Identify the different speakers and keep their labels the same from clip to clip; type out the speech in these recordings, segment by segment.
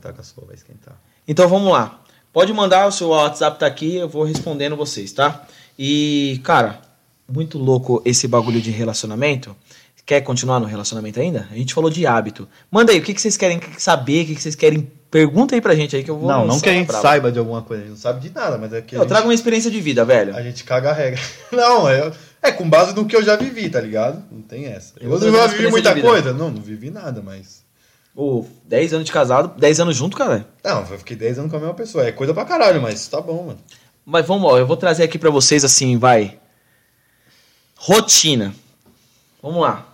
Speaker 1: Tá com a sua, vai esquentar.
Speaker 2: Então vamos lá. Pode mandar, o seu WhatsApp tá aqui, eu vou respondendo vocês, tá? E, cara, muito louco esse bagulho de relacionamento. Quer continuar no relacionamento ainda? A gente falou de hábito. Manda aí, o que, que vocês querem saber, o que, que vocês querem. Pergunta aí pra gente aí que eu vou.
Speaker 1: Não, não que a gente
Speaker 2: brava.
Speaker 1: saiba de alguma coisa, a gente não sabe de nada, mas é que
Speaker 2: Eu
Speaker 1: gente,
Speaker 2: trago uma experiência de vida, velho.
Speaker 1: a gente caga a regra. Não, é, é com base no que eu já vivi, tá ligado? Não tem essa.
Speaker 2: Eu
Speaker 1: Eu,
Speaker 2: uma
Speaker 1: vivi muita coisa? Não, não vivi nada, mas.
Speaker 2: Ô, 10 anos de casado, 10 anos junto, cara.
Speaker 1: Não, eu fiquei 10 anos com a mesma pessoa. É coisa pra caralho, mas tá bom, mano.
Speaker 2: Mas vamos, ó, eu vou trazer aqui pra vocês assim, vai. Rotina. Vamos lá.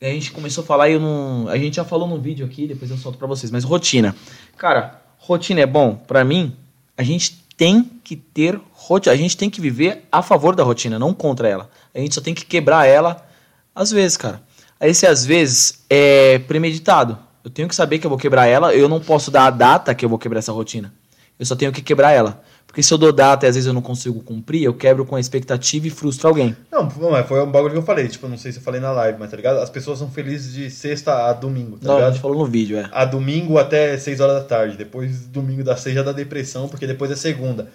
Speaker 2: A gente começou a falar e eu não. A gente já falou no vídeo aqui, depois eu solto pra vocês. Mas rotina. Cara, rotina é bom? Pra mim, a gente tem que ter rotina. A gente tem que viver a favor da rotina, não contra ela. A gente só tem que quebrar ela às vezes, cara. Esse às vezes é premeditado. Eu tenho que saber que eu vou quebrar ela. Eu não posso dar a data que eu vou quebrar essa rotina. Eu só tenho que quebrar ela. Porque se eu dou data e às vezes eu não consigo cumprir, eu quebro com a expectativa e frustro alguém.
Speaker 1: Não, foi um bagulho que eu falei. Tipo, não sei se eu falei na live, mas tá ligado? As pessoas são felizes de sexta a domingo, tá
Speaker 2: não, a
Speaker 1: ligado?
Speaker 2: gente falou no vídeo, é.
Speaker 1: A domingo até 6 horas da tarde. Depois, domingo das 6 já dá depressão, porque depois é segunda.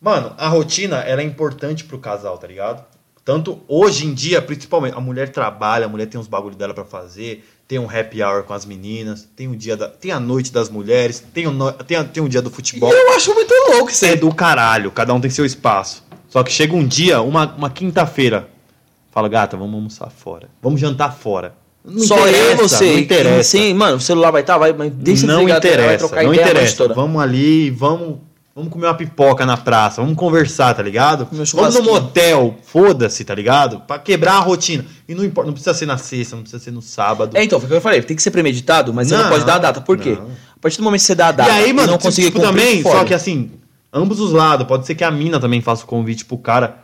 Speaker 1: Mano, a rotina, ela é importante pro casal, tá ligado? Tanto hoje em dia, principalmente, a mulher trabalha, a mulher tem uns bagulho dela pra fazer, tem um happy hour com as meninas, tem o dia da, tem a noite das mulheres, tem o, no- tem, a- tem o dia do futebol.
Speaker 2: Eu acho muito louco isso
Speaker 1: É
Speaker 2: aí.
Speaker 1: do caralho, cada um tem seu espaço. Só que chega um dia, uma, uma quinta-feira, fala, gata, vamos almoçar fora. Vamos jantar fora. Não
Speaker 2: Só eu
Speaker 1: interessa,
Speaker 2: você.
Speaker 1: Não interessa.
Speaker 2: Sim, mano, o celular vai estar, vai, mas deixa
Speaker 1: não
Speaker 2: desligado, vai
Speaker 1: interessa,
Speaker 2: trocar
Speaker 1: não
Speaker 2: ideia
Speaker 1: interessa. Vamos ali, vamos, vamos comer uma pipoca na praça, vamos conversar, tá ligado?
Speaker 2: Um
Speaker 1: Vamos no motel, foda-se, tá ligado? Pra quebrar a rotina. E não importa, não precisa ser na sexta, não precisa ser no sábado.
Speaker 2: É, então, foi o que eu falei, tem que ser premeditado, mas você não
Speaker 1: Não,
Speaker 2: pode dar a data. Por quê?
Speaker 1: não.
Speaker 2: A partir do momento que você dá a data
Speaker 1: e aí, mano,
Speaker 2: não
Speaker 1: tipo,
Speaker 2: conseguir cumprir,
Speaker 1: também,
Speaker 2: fode.
Speaker 1: só que assim, ambos os lados, pode ser que a mina também faça o convite pro cara,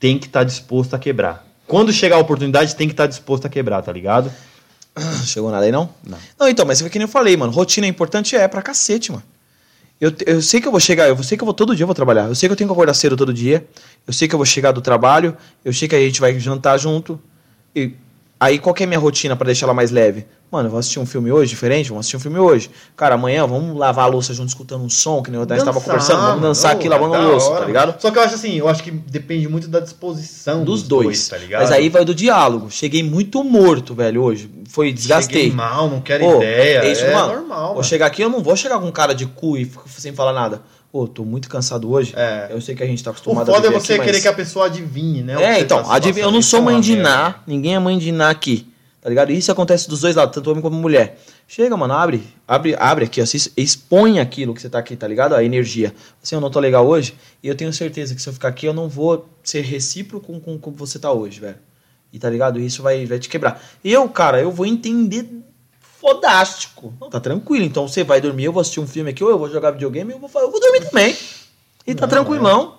Speaker 1: tem que estar disposto a quebrar. Quando chegar a oportunidade, tem que estar disposto a quebrar, tá ligado?
Speaker 2: Chegou nada aí, não?
Speaker 1: Não.
Speaker 2: Não, então, mas foi que nem eu falei, mano. Rotina é importante, é pra cacete, mano. Eu, eu sei que eu vou chegar, eu sei que eu vou todo dia eu vou trabalhar. Eu sei que eu tenho que acordar cedo todo dia. Eu sei que eu vou chegar do trabalho. Eu sei que a gente vai jantar junto. E aí, qual que é a minha rotina pra deixar ela mais leve? Mano, eu vou assistir um filme hoje diferente? Vamos assistir um filme hoje. Cara, amanhã vamos lavar a louça junto escutando um som, que nem eu tava conversando. Vamos dançar aqui lavando a louça,
Speaker 1: hora.
Speaker 2: tá ligado?
Speaker 1: Só que eu acho assim, eu acho que depende muito da disposição
Speaker 2: Dos dois.
Speaker 1: tá ligado?
Speaker 2: Mas aí vai do diálogo. Cheguei muito morto, velho, hoje. Foi, desgastei.
Speaker 1: Cheguei mal, não quero
Speaker 2: Pô,
Speaker 1: ideia.
Speaker 2: é isso,
Speaker 1: é
Speaker 2: mano.
Speaker 1: normal,
Speaker 2: Vou
Speaker 1: mano.
Speaker 2: chegar aqui, eu não vou chegar com cara de cu e sem falar nada. Pô, tô muito cansado hoje.
Speaker 1: É.
Speaker 2: Eu sei que a gente tá
Speaker 1: O
Speaker 2: acostumado a
Speaker 1: foda é
Speaker 2: viver
Speaker 1: você
Speaker 2: aqui,
Speaker 1: querer
Speaker 2: mas-
Speaker 1: que a pessoa adivinhe, né? o
Speaker 2: É, então,
Speaker 1: tá
Speaker 2: eu não sou
Speaker 1: é
Speaker 2: mãe de. Ná, ninguém é mãe de Ná aqui. Tá ligado? Isso acontece dos dois lados, tanto homem como mulher. Chega, mano, abre, abre, abre aqui, ó, se expõe aquilo que você tá aqui, tá ligado? A energia. Assim, eu não tô legal hoje, e eu tenho certeza que se eu ficar aqui, eu não vou ser recíproco com, com como você tá hoje, velho. E tá ligado? Isso vai, vai te quebrar. Eu, cara, eu vou entender fodástico. Não, tá tranquilo. Então você vai dormir, eu vou assistir um filme aqui, ou eu vou jogar videogame, eu vou, eu vou dormir também. E tá
Speaker 1: Não,
Speaker 2: tranquilão.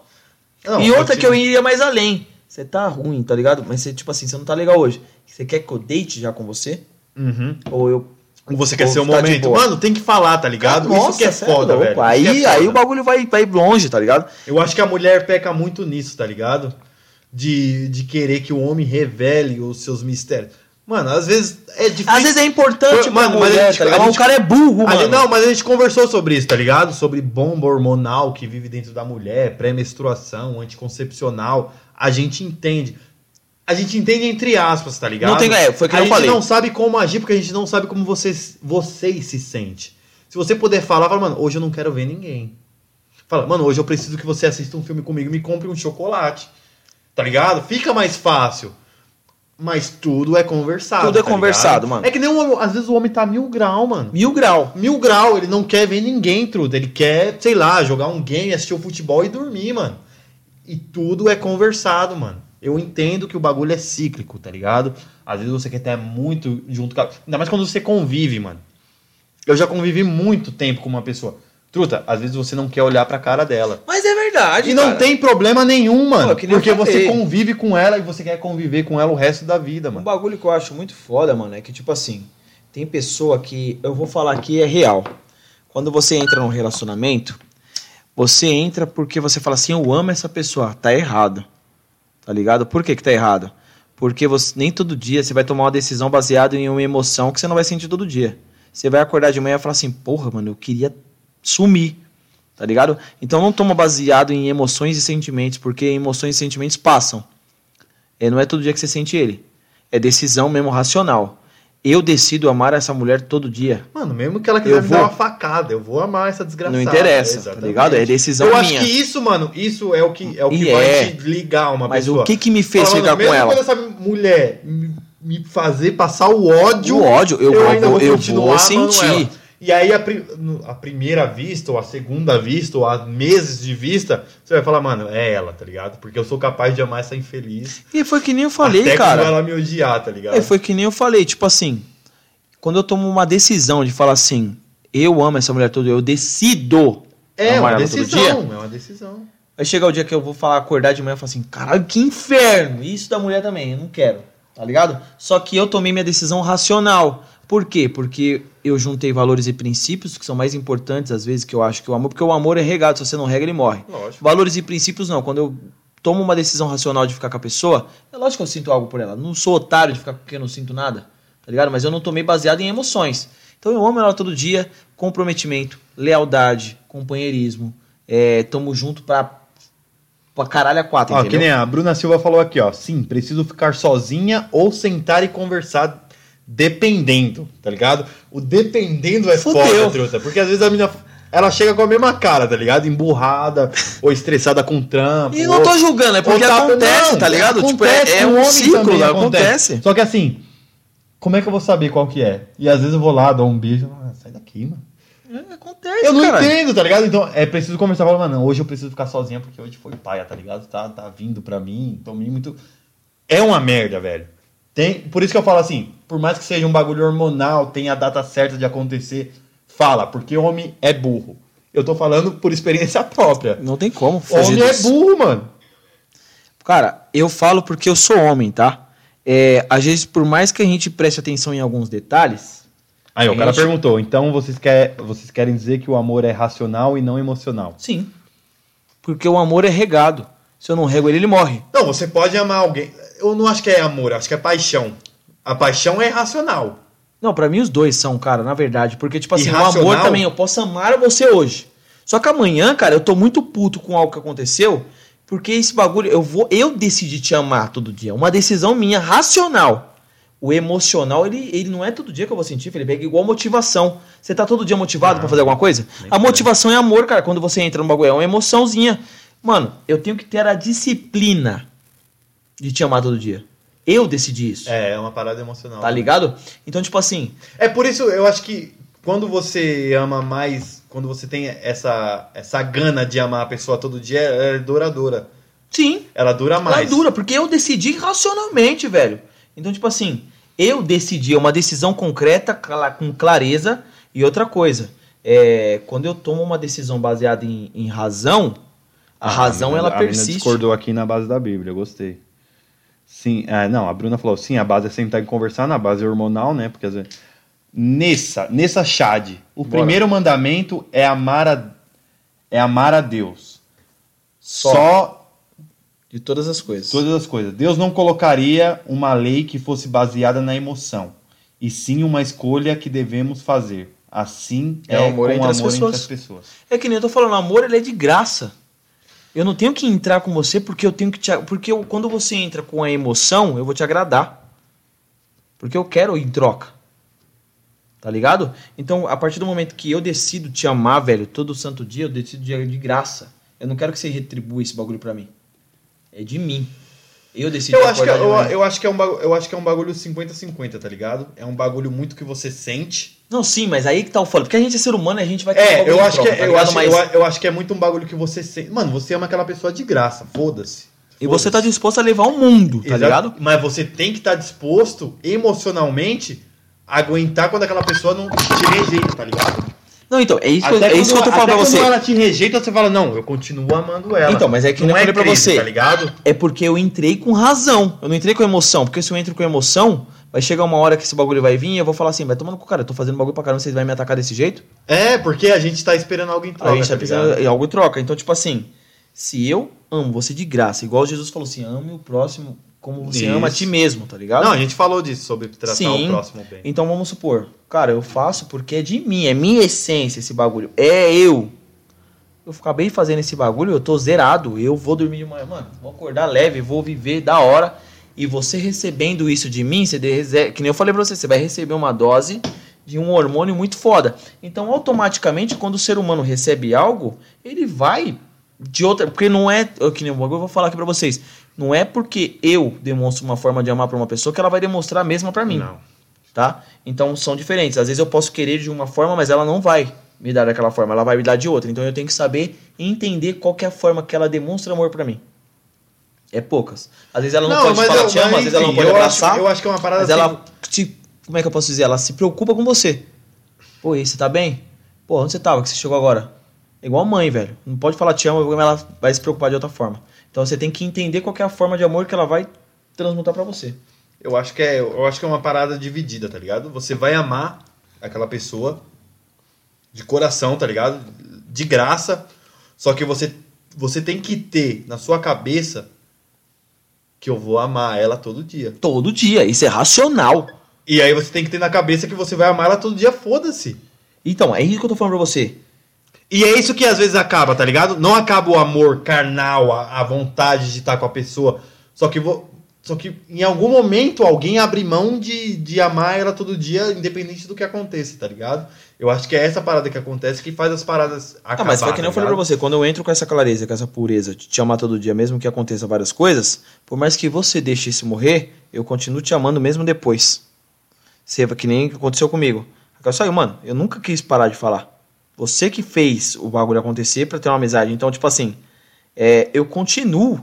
Speaker 1: Não,
Speaker 2: e outra que eu iria mais além. Você tá ruim, tá ligado? Mas você, tipo assim, você não tá legal hoje. Você quer que eu deite já com você?
Speaker 1: Uhum.
Speaker 2: Ou eu.
Speaker 1: Você quer
Speaker 2: Ou
Speaker 1: ser o momento. Mano, tem que falar, tá ligado? Isso que é
Speaker 2: cê é
Speaker 1: foda, velho. Isso
Speaker 2: Aí,
Speaker 1: que é
Speaker 2: aí
Speaker 1: foda.
Speaker 2: o bagulho vai, vai longe, tá ligado?
Speaker 1: Eu acho que a mulher peca muito nisso, tá ligado? De, de querer que o homem revele os seus mistérios. Mano, às vezes é difícil.
Speaker 2: Às vezes é importante
Speaker 1: mano, mas
Speaker 2: mulher,
Speaker 1: gente-
Speaker 2: tá ligado?
Speaker 1: a
Speaker 2: Mas
Speaker 1: gente-
Speaker 2: o cara é burro,
Speaker 1: gente-
Speaker 2: mano.
Speaker 1: não, mas a gente conversou sobre isso, tá ligado? Sobre bomba hormonal que vive dentro da mulher, pré-menstruação, anticoncepcional. A gente entende. A gente entende entre aspas, tá ligado?
Speaker 2: Não tem- é, foi que
Speaker 1: a
Speaker 2: eu
Speaker 1: gente
Speaker 2: falei.
Speaker 1: não sabe como agir porque a gente não sabe como vocês, vocês se sente. Se você puder falar, fala, mano, hoje eu não quero ver ninguém. Fala, mano, hoje eu preciso que você assista um filme comigo e me compre um chocolate. Tá ligado? Fica mais fácil. Mas tudo é conversado.
Speaker 2: Tudo é
Speaker 1: tá
Speaker 2: conversado,
Speaker 1: ligado?
Speaker 2: mano.
Speaker 1: É que nem um, às vezes o homem tá mil grau, mano.
Speaker 2: Mil grau.
Speaker 1: Mil grau, ele não quer ver ninguém, truta. Ele quer, sei lá, jogar um game, assistir o futebol e dormir, mano. E tudo é conversado, mano. Eu entendo que o bagulho é cíclico, tá ligado? Às vezes você quer estar muito junto com a... Ainda mais quando você convive, mano. Eu já convivi muito tempo com uma pessoa. Truta, às vezes você não quer olhar pra cara dela.
Speaker 2: Mas é verdade,
Speaker 1: E não
Speaker 2: cara.
Speaker 1: tem problema nenhum, mano.
Speaker 2: Pô, que
Speaker 1: porque você convive com ela e você quer conviver com ela o resto da vida,
Speaker 2: Um
Speaker 1: mano.
Speaker 2: bagulho que eu acho muito foda, mano, é que, tipo assim, tem pessoa que, eu vou falar aqui, é real. Quando você entra num relacionamento, você entra porque você fala assim, eu amo essa pessoa. Tá errado. Tá ligado? Por que que tá errado? Porque você, nem todo dia você vai tomar uma decisão baseada em uma emoção que você não vai sentir todo dia. você vai acordar de manhã e falar assim, porra, mano, eu queria sumir. Tá ligado? Então não toma baseado em emoções e sentimentos, porque emoções e sentimentos passam. É, não é todo dia que você sente ele. É decisão mesmo racional. Eu decido amar essa mulher todo dia.
Speaker 1: Mano, mesmo que ela quiser
Speaker 2: Eu
Speaker 1: me
Speaker 2: vou-
Speaker 1: dar uma facada, eu vou amar essa desgraçada.
Speaker 2: Não interessa, tá
Speaker 1: Exatamente.
Speaker 2: ligado? É decisão
Speaker 1: Eu
Speaker 2: minha.
Speaker 1: acho que isso, mano, isso é o que, é o que
Speaker 2: E
Speaker 1: vai
Speaker 2: é.
Speaker 1: te ligar uma
Speaker 2: Mas
Speaker 1: pessoa.
Speaker 2: o que que me fez
Speaker 1: Fala,
Speaker 2: ficar
Speaker 1: mano,
Speaker 2: com
Speaker 1: mesmo
Speaker 2: ela?
Speaker 1: quando essa mulher me, fazer passar o ódio,
Speaker 2: O ódio, eu vou-
Speaker 1: ainda vou
Speaker 2: eu vou sentir.
Speaker 1: E aí, a, pri- a primeira vista, ou a segunda vista, ou a meses de vista, você vai falar, mano, é ela, tá ligado? Porque eu sou capaz de amar essa infeliz.
Speaker 2: E foi que nem eu falei,
Speaker 1: até
Speaker 2: cara.
Speaker 1: quando ela me odiar, tá ligado?
Speaker 2: É, foi que nem eu falei, tipo assim, quando eu tomo uma decisão de falar assim, eu amo essa mulher todo eu decido
Speaker 1: É
Speaker 2: amar
Speaker 1: uma
Speaker 2: ela todo
Speaker 1: decisão, é uma decisão.
Speaker 2: Vai chegar o dia que eu vou falar, acordar de manhã e falar assim, caralho, que inferno! Isso da mulher também, eu não quero, tá ligado? Só que eu tomei minha decisão racional. Por quê? Porque eu juntei valores e princípios que são mais importantes, às vezes, que eu acho que o amor, porque o amor é regado, se você não rega, ele morre.
Speaker 1: Lógico.
Speaker 2: Valores e princípios não. Quando eu tomo uma decisão racional de ficar com a pessoa, é lógico que eu sinto algo por ela. Não sou otário de ficar com quem eu não sinto nada, tá ligado? Mas eu não tomei baseado em emoções. Então eu amo ela todo dia, comprometimento, lealdade, companheirismo. É, tamo junto pra, pra caralho a quatro,
Speaker 1: Ó, que
Speaker 2: entendeu?
Speaker 1: nem a Bruna Silva falou aqui, ó. Sim, preciso ficar sozinha ou sentar e conversar dependendo, tá ligado? O dependendo é foda, truta. Porque às vezes a menina, ela chega com a mesma cara, tá ligado? Emburrada ou estressada com trampo.
Speaker 2: E não
Speaker 1: ou-
Speaker 2: tô julgando, é porque
Speaker 1: tá-
Speaker 2: acontece,
Speaker 1: não,
Speaker 2: tá ligado? Tipo,
Speaker 1: acontece,
Speaker 2: é, é
Speaker 1: com
Speaker 2: um ciclo,
Speaker 1: também
Speaker 2: acontece.
Speaker 1: Só que assim, como é que eu vou saber qual que é? E às vezes eu vou lá, dou um beijo, ah, sai daqui, mano.
Speaker 2: É, acontece,
Speaker 1: Eu não
Speaker 2: cara.
Speaker 1: entendo, tá ligado? Então é preciso conversar e falar, mano, hoje eu preciso ficar sozinha porque hoje foi paia, tá ligado? Tá, tá vindo pra mim, tomei muito. É uma merda, velho. Tem, por isso que eu falo assim, por mais que seja um bagulho hormonal, tem a data certa de acontecer, fala, porque homem é burro. Eu tô falando por experiência própria.
Speaker 2: Não tem como fugir
Speaker 1: Homem é burro, mano.
Speaker 2: Cara, eu falo porque eu sou homem, tá? É, às vezes, por mais que a gente preste atenção em alguns detalhes,
Speaker 1: Aí, o cara
Speaker 2: Gente.
Speaker 1: perguntou, então vocês, quer, vocês querem dizer que o amor é racional e não emocional?
Speaker 2: sim. Porque o amor é regado. Se eu não rego ele, ele morre.
Speaker 1: Não, você pode amar alguém. Eu não acho que é amor, acho que é paixão. A paixão é racional.
Speaker 2: Não, pra mim os dois são, cara, na verdade. Porque, tipo assim, o
Speaker 1: Irracional?
Speaker 2: amor também, eu posso amar você hoje. Só que amanhã, cara, eu tô muito puto com algo que aconteceu. Porque esse bagulho, eu vou. Eu decidi te amar todo dia. Uma decisão minha, racional. O emocional, ele, ele não é todo dia que eu vou sentir, Felipe. É igual motivação. Você tá todo dia motivado pra fazer alguma coisa? A motivação é amor, cara. Quando você entra no bagulho, é uma emoçãozinha. Mano, eu tenho que ter a disciplina de te amar todo dia. Eu decidi isso.
Speaker 1: É, é uma parada emocional.
Speaker 2: Tá ligado? Então, tipo assim,
Speaker 1: É por isso eu acho que quando você ama mais, quando você tem essa, essa gana de amar a pessoa todo dia, ela é duradoura.
Speaker 2: sim,
Speaker 1: Ela dura mais.
Speaker 2: Ela é dura, porque eu decidi racionalmente, velho. Então, tipo assim, eu decidi, é uma decisão concreta, com clareza. E outra coisa, é, quando eu tomo uma decisão baseada em, em razão, a razão ela
Speaker 1: Ah, a
Speaker 2: persiste.
Speaker 1: discordou aqui na base da Bíblia, eu gostei. Sim, é, não, a Bruna falou, sim, a base é sentar e conversar, na base hormonal, né? Porque às vezes... Nessa, nessa Chad, o
Speaker 2: Bora.
Speaker 1: primeiro mandamento é amar a, é amar a Deus.
Speaker 2: Só.
Speaker 1: Só
Speaker 2: De todas as coisas.
Speaker 1: todas as coisas. Deus não colocaria uma lei que fosse baseada na emoção, e sim uma escolha que devemos fazer. Assim
Speaker 2: É
Speaker 1: é,
Speaker 2: o amor
Speaker 1: com
Speaker 2: entre
Speaker 1: o
Speaker 2: as
Speaker 1: amor
Speaker 2: pessoas.
Speaker 1: entre as pessoas.
Speaker 2: É que nem eu tô falando, amor ele é de graça. Eu não tenho que entrar com você porque eu tenho que te. Porque eu- quando você entra com a emoção, eu vou te agradar. Porque eu quero em troca. Tá ligado? Então, a partir do momento que eu decido te amar, velho, todo santo dia, eu decido de, graça. Eu não quero que você retribua esse bagulho pra mim. É de mim. Eu decido
Speaker 1: Eu acho, que, eu,
Speaker 2: manhã.
Speaker 1: eu acho que é um bagulho, eu acho que é um bagulho 50-50, tá ligado? É um bagulho muito que você sente.
Speaker 2: Não, sim, mas aí que tá o falo. Porque a gente é ser humano e a gente vai ter um
Speaker 1: É,
Speaker 2: bagulho
Speaker 1: eu
Speaker 2: em
Speaker 1: acho, que,
Speaker 2: tá
Speaker 1: eu, acho,
Speaker 2: Mas-
Speaker 1: eu, eu acho que é muito um bagulho que você sente. Mano, você ama aquela pessoa de graça, foda-se.
Speaker 2: E você tá disposto a levar o mundo, tá
Speaker 1: Exato.
Speaker 2: ligado?
Speaker 1: Mas você tem que estar disposto, emocionalmente, a aguentar quando aquela pessoa não te rejeita, tá ligado?
Speaker 2: Não, então, é isso, que é isso que eu tô falando pra você.
Speaker 1: quando ela te rejeita, você fala, não, eu continuo amando ela.
Speaker 2: Então, mas é que
Speaker 1: não
Speaker 2: eu
Speaker 1: é
Speaker 2: falei pra
Speaker 1: crise,
Speaker 2: você.
Speaker 1: tá ligado?
Speaker 2: É porque eu entrei com razão. Eu não entrei com emoção. Porque se eu entro com emoção, vai chegar uma hora que esse bagulho vai vir e eu vou falar assim, vai tomando com o cara, eu tô fazendo bagulho pra caramba, vocês vão me atacar desse jeito?
Speaker 1: É, porque a gente tá esperando alguém em troca,
Speaker 2: a gente tá
Speaker 1: tá
Speaker 2: algo em troca. Então, tipo assim, se eu amo você de graça, igual Jesus falou assim, ame o próximo como você
Speaker 1: Isso.
Speaker 2: ama a ti mesmo, tá ligado?
Speaker 1: Não, a gente falou disso, sobre tratar
Speaker 2: Sim.
Speaker 1: o próximo bem.
Speaker 2: Então vamos supor, cara, eu faço porque é de mim, é minha essência esse bagulho. É eu. Eu acabei fazendo esse bagulho, eu tô zerado. Eu vou dormir de manhã, mano. Vou acordar leve, vou viver da hora. E você recebendo isso de mim, você que nem eu falei pra você, você vai receber uma dose de um hormônio muito foda. Então, automaticamente, quando o ser humano recebe algo, ele vai de outra. Porque não é. eu- Que nem eu vou falar aqui pra vocês. Não é porque eu demonstro uma forma de amar pra uma pessoa que ela vai demonstrar a mesma pra mim
Speaker 1: Não.
Speaker 2: tá? Então são diferentes. Às vezes eu posso querer de uma forma, mas ela não vai me dar daquela forma, ela vai me dar de outra. Então eu tenho que saber e entender qual é a forma que ela demonstra amor pra mim. É poucas. Às vezes ela não, pode falar
Speaker 1: eu-
Speaker 2: te ama, às vezes ela não pode
Speaker 1: eu
Speaker 2: abraçar,
Speaker 1: Acho, eu acho que é uma parada
Speaker 2: mas
Speaker 1: assim,
Speaker 2: ela te, como é que eu posso dizer? Ela se preocupa com você. Pô, e aí, você tá bem? Pô, onde você tava que você chegou agora? É igual a mãe, velho. Não pode falar te amo, porque ela vai se preocupar de outra forma. Então você tem que entender qual é a forma de amor que ela vai transmutar pra você.
Speaker 1: Eu acho que é, eu acho que é uma parada dividida, tá ligado? Você vai amar aquela pessoa de coração, tá ligado? De graça. Só que você você tem que ter na sua cabeça que eu vou amar ela todo dia.
Speaker 2: Todo dia, isso é racional.
Speaker 1: E aí você tem que ter na cabeça que você vai amar ela todo dia, foda-se.
Speaker 2: Então, é isso que eu tô falando pra você.
Speaker 1: E é isso que às vezes acaba, tá ligado? Não acaba o amor carnal, a, a vontade de estar com a pessoa. Só que, vo- só que em algum momento alguém abre mão de, de amar ela todo dia, independente do que aconteça, tá ligado? Eu acho que é essa parada que acontece que faz as paradas
Speaker 2: Ah,
Speaker 1: acabar.
Speaker 2: mas foi que nem
Speaker 1: tá
Speaker 2: eu falei pra você, quando eu entro com essa clareza, com essa pureza, de te amar todo dia, mesmo que aconteça várias coisas, por mais que você deixe isso morrer, eu continuo te amando mesmo depois. Seja que nem aconteceu comigo. Agora saiu, mano, eu nunca quis parar de falar. Você que fez o bagulho acontecer pra ter uma amizade. Então, tipo assim, é, eu continuo.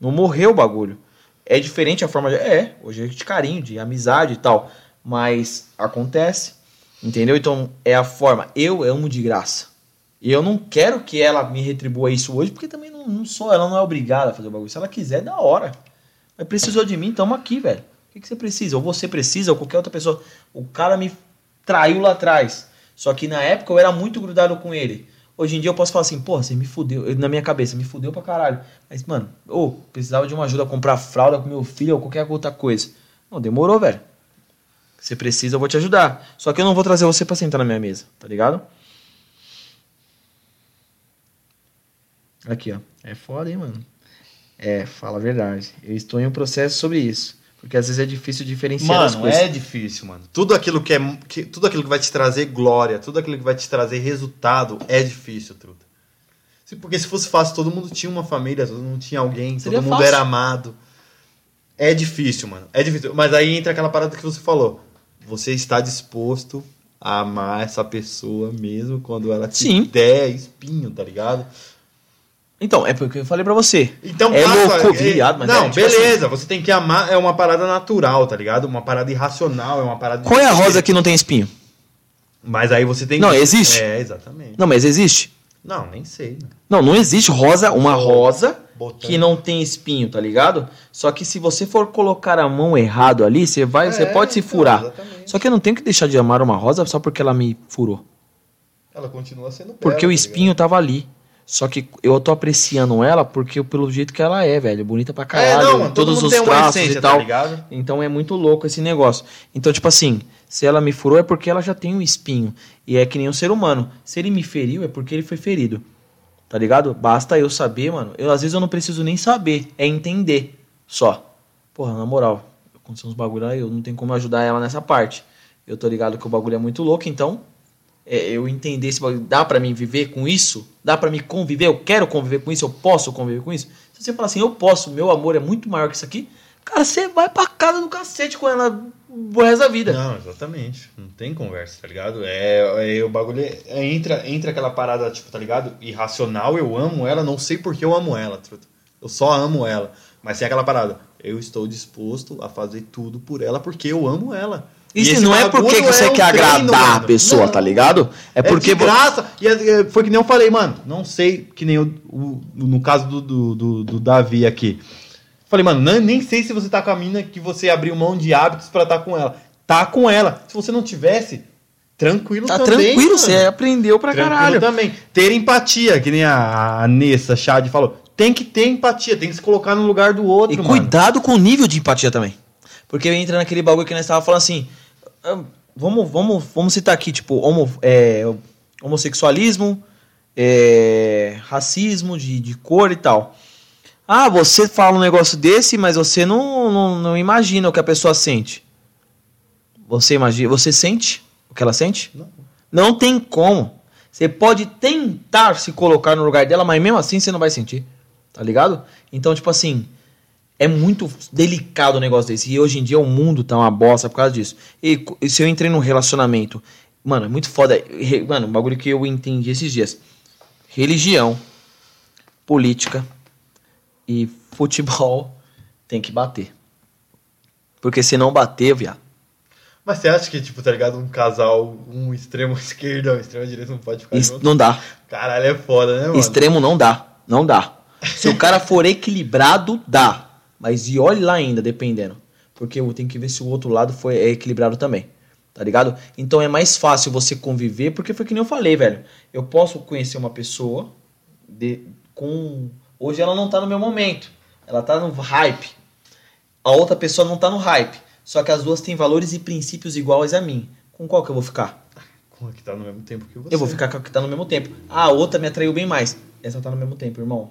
Speaker 2: Não morreu o bagulho. É diferente a forma de. É, hoje é de carinho, de amizade e tal. Mas acontece. Entendeu? Então é a forma. Eu amo de graça. E eu não quero que ela me retribua isso hoje, porque também não, não sou, ela não é obrigada a fazer o bagulho. Se ela quiser, da hora. Mas precisou de mim, tamo aqui, velho. O que, que você precisa? Ou você precisa, ou qualquer outra pessoa. O cara me traiu lá atrás. Só que na época eu era muito grudado com ele. Hoje em dia eu posso falar assim, porra, você me fudeu. Eu- Na minha cabeça, me fudeu pra caralho. Mas, mano, ou precisava de uma ajuda a comprar fralda com meu filho ou qualquer outra coisa. Não, demorou, velho. Você precisa, eu vou te ajudar. Só que eu não vou trazer você pra sentar na minha mesa, tá ligado? Aqui, ó. É foda, hein, mano? É, fala a verdade. Eu estou em um processo sobre isso. Porque às vezes é difícil diferenciar as
Speaker 1: Mano,
Speaker 2: coisas.
Speaker 1: é difícil, mano. Tudo aquilo que é. Que, tudo aquilo que vai te trazer glória, tudo aquilo que vai te trazer resultado é difícil, truta. Porque se fosse fácil, todo mundo tinha uma família, todo mundo tinha alguém,
Speaker 2: Seria
Speaker 1: todo mundo
Speaker 2: fácil.
Speaker 1: era amado. É difícil, mano. É difícil. Mas aí entra aquela parada que você falou. Você está disposto a amar essa pessoa mesmo quando ela te
Speaker 2: Sim.
Speaker 1: der espinho, tá ligado?
Speaker 2: Então, é porque eu falei pra você.
Speaker 1: Então
Speaker 2: É
Speaker 1: passa-
Speaker 2: louco, viado, mas
Speaker 1: Não,
Speaker 2: é, tipo
Speaker 1: beleza. Você tem que amar. É uma parada natural, tá ligado? Uma parada irracional, é uma parada.
Speaker 2: Qual é a rosa que não tem espinho?
Speaker 1: Mas aí você tem
Speaker 2: Não,
Speaker 1: que.
Speaker 2: existe?
Speaker 1: É, exatamente.
Speaker 2: Não, mas existe?
Speaker 1: Não, nem sei. Né?
Speaker 2: Não, não existe rosa, uma rosa
Speaker 1: Botão.
Speaker 2: que não tem espinho, tá ligado? Só que se você for colocar a mão errado ali, você vai, você
Speaker 1: É,
Speaker 2: pode se
Speaker 1: então,
Speaker 2: furar.
Speaker 1: exatamente.
Speaker 2: Só que eu não tenho que deixar de amar uma rosa só porque ela me furou.
Speaker 1: Ela continua sendo bela,
Speaker 2: Porque o
Speaker 1: tá
Speaker 2: espinho tava ali. Só que eu tô apreciando ela porque pelo jeito que ela é, velho, bonita pra caralho,
Speaker 1: É, não, todo
Speaker 2: todos os traços
Speaker 1: essência,
Speaker 2: e tal.
Speaker 1: tá ligado?
Speaker 2: Então é muito louco esse negócio. Então, tipo assim, se ela me furou é porque ela já tem um espinho. E é que nem um ser humano. Se ele me feriu é porque ele foi ferido. Tá ligado? Basta eu saber, mano. Eu, às vezes eu não preciso nem saber. É entender. Só. Porra, na moral. Aconteceu uns bagulho aí, eu não tenho como ajudar ela nessa parte. Eu tô ligado que o bagulho é muito louco, então. É, eu entender esse. Dá pra mim viver com isso? Dá pra me conviver? Eu quero conviver com isso? Eu posso conviver com isso? Se você falar assim, eu posso, meu amor é muito maior que isso aqui. Cara, você vai pra casa do cacete com ela o resto da vida.
Speaker 1: Não, exatamente. Não tem conversa, tá ligado? É, é o bagulho. é- é- entra, entra aquela parada, tipo, tá ligado? Irracional, eu amo ela, não sei porque eu amo ela, truta. Eu só amo ela. Mas tem aquela parada. Eu estou disposto a fazer tudo por ela porque eu amo ela.
Speaker 2: E
Speaker 1: E esse
Speaker 2: não é porque que você
Speaker 1: é um
Speaker 2: quer agradar a
Speaker 1: mano.
Speaker 2: pessoa,
Speaker 1: Não.
Speaker 2: tá ligado? É
Speaker 1: É
Speaker 2: porque.
Speaker 1: graça. E é- é- foi que nem eu falei, mano. Não sei, que nem o, o- no caso do, do, do- do Davi aqui. Falei, mano, não- nem sei se você tá com a mina que você abriu mão de hábitos pra estar com ela. Tá com ela. Se você não tivesse, tranquilo
Speaker 2: Tá
Speaker 1: também.
Speaker 2: tranquilo,
Speaker 1: mano.
Speaker 2: você aprendeu pra
Speaker 1: Tranquilo
Speaker 2: caralho.
Speaker 1: também. Ter empatia, que nem a, a Nessa Chad falou. tem que ter empatia, tem que se colocar no lugar do outro,
Speaker 2: E
Speaker 1: mano.
Speaker 2: cuidado com o nível de empatia também. Porque entra naquele bagulho que nós estávamos falando assim. Vamos, vamos, vamos citar aqui, tipo, homo, é, homossexualismo, é, racismo de, de cor e tal. Ah, você fala um negócio desse, mas você não, não, não imagina o que a pessoa sente. Você imagina, você sente o que ela sente?
Speaker 1: Não.
Speaker 2: Não tem como. Você pode tentar se colocar no lugar dela, mas mesmo assim você não vai sentir. Tá ligado? Então, tipo assim, é muito delicado o negócio desse. E hoje em dia o mundo tá uma bosta por causa disso. E, e se eu entrei num relacionamento, mano, é muito foda. Mano, um bagulho que eu entendi esses dias. Religião, política e futebol tem que bater. Porque se não bater, viado.
Speaker 1: Mas você acha que, tipo, tá ligado? Um casal, um extremo esquerda, um extremo direito não pode ficar
Speaker 2: Isso
Speaker 1: junto?
Speaker 2: não dá.
Speaker 1: Caralho, é foda, né, mano?
Speaker 2: Extremo não dá. Não dá. Se o cara for equilibrado, dá. Mas e olhe lá ainda, dependendo. Porque eu tenho que ver se o outro lado foi, é equilibrado também. Tá ligado? Então é mais fácil você conviver, porque foi que nem eu falei, velho. Eu posso conhecer uma pessoa de- com. Hoje ela não tá no meu momento. Ela tá no hype. A outra pessoa não tá no hype. Só que as duas têm valores e princípios iguais a mim. Com qual que eu vou ficar?
Speaker 1: Com a que tá no mesmo tempo que você.
Speaker 2: Eu vou ficar com a que tá no mesmo tempo. Ah, a outra me atraiu bem mais. Essa tá no mesmo tempo, irmão.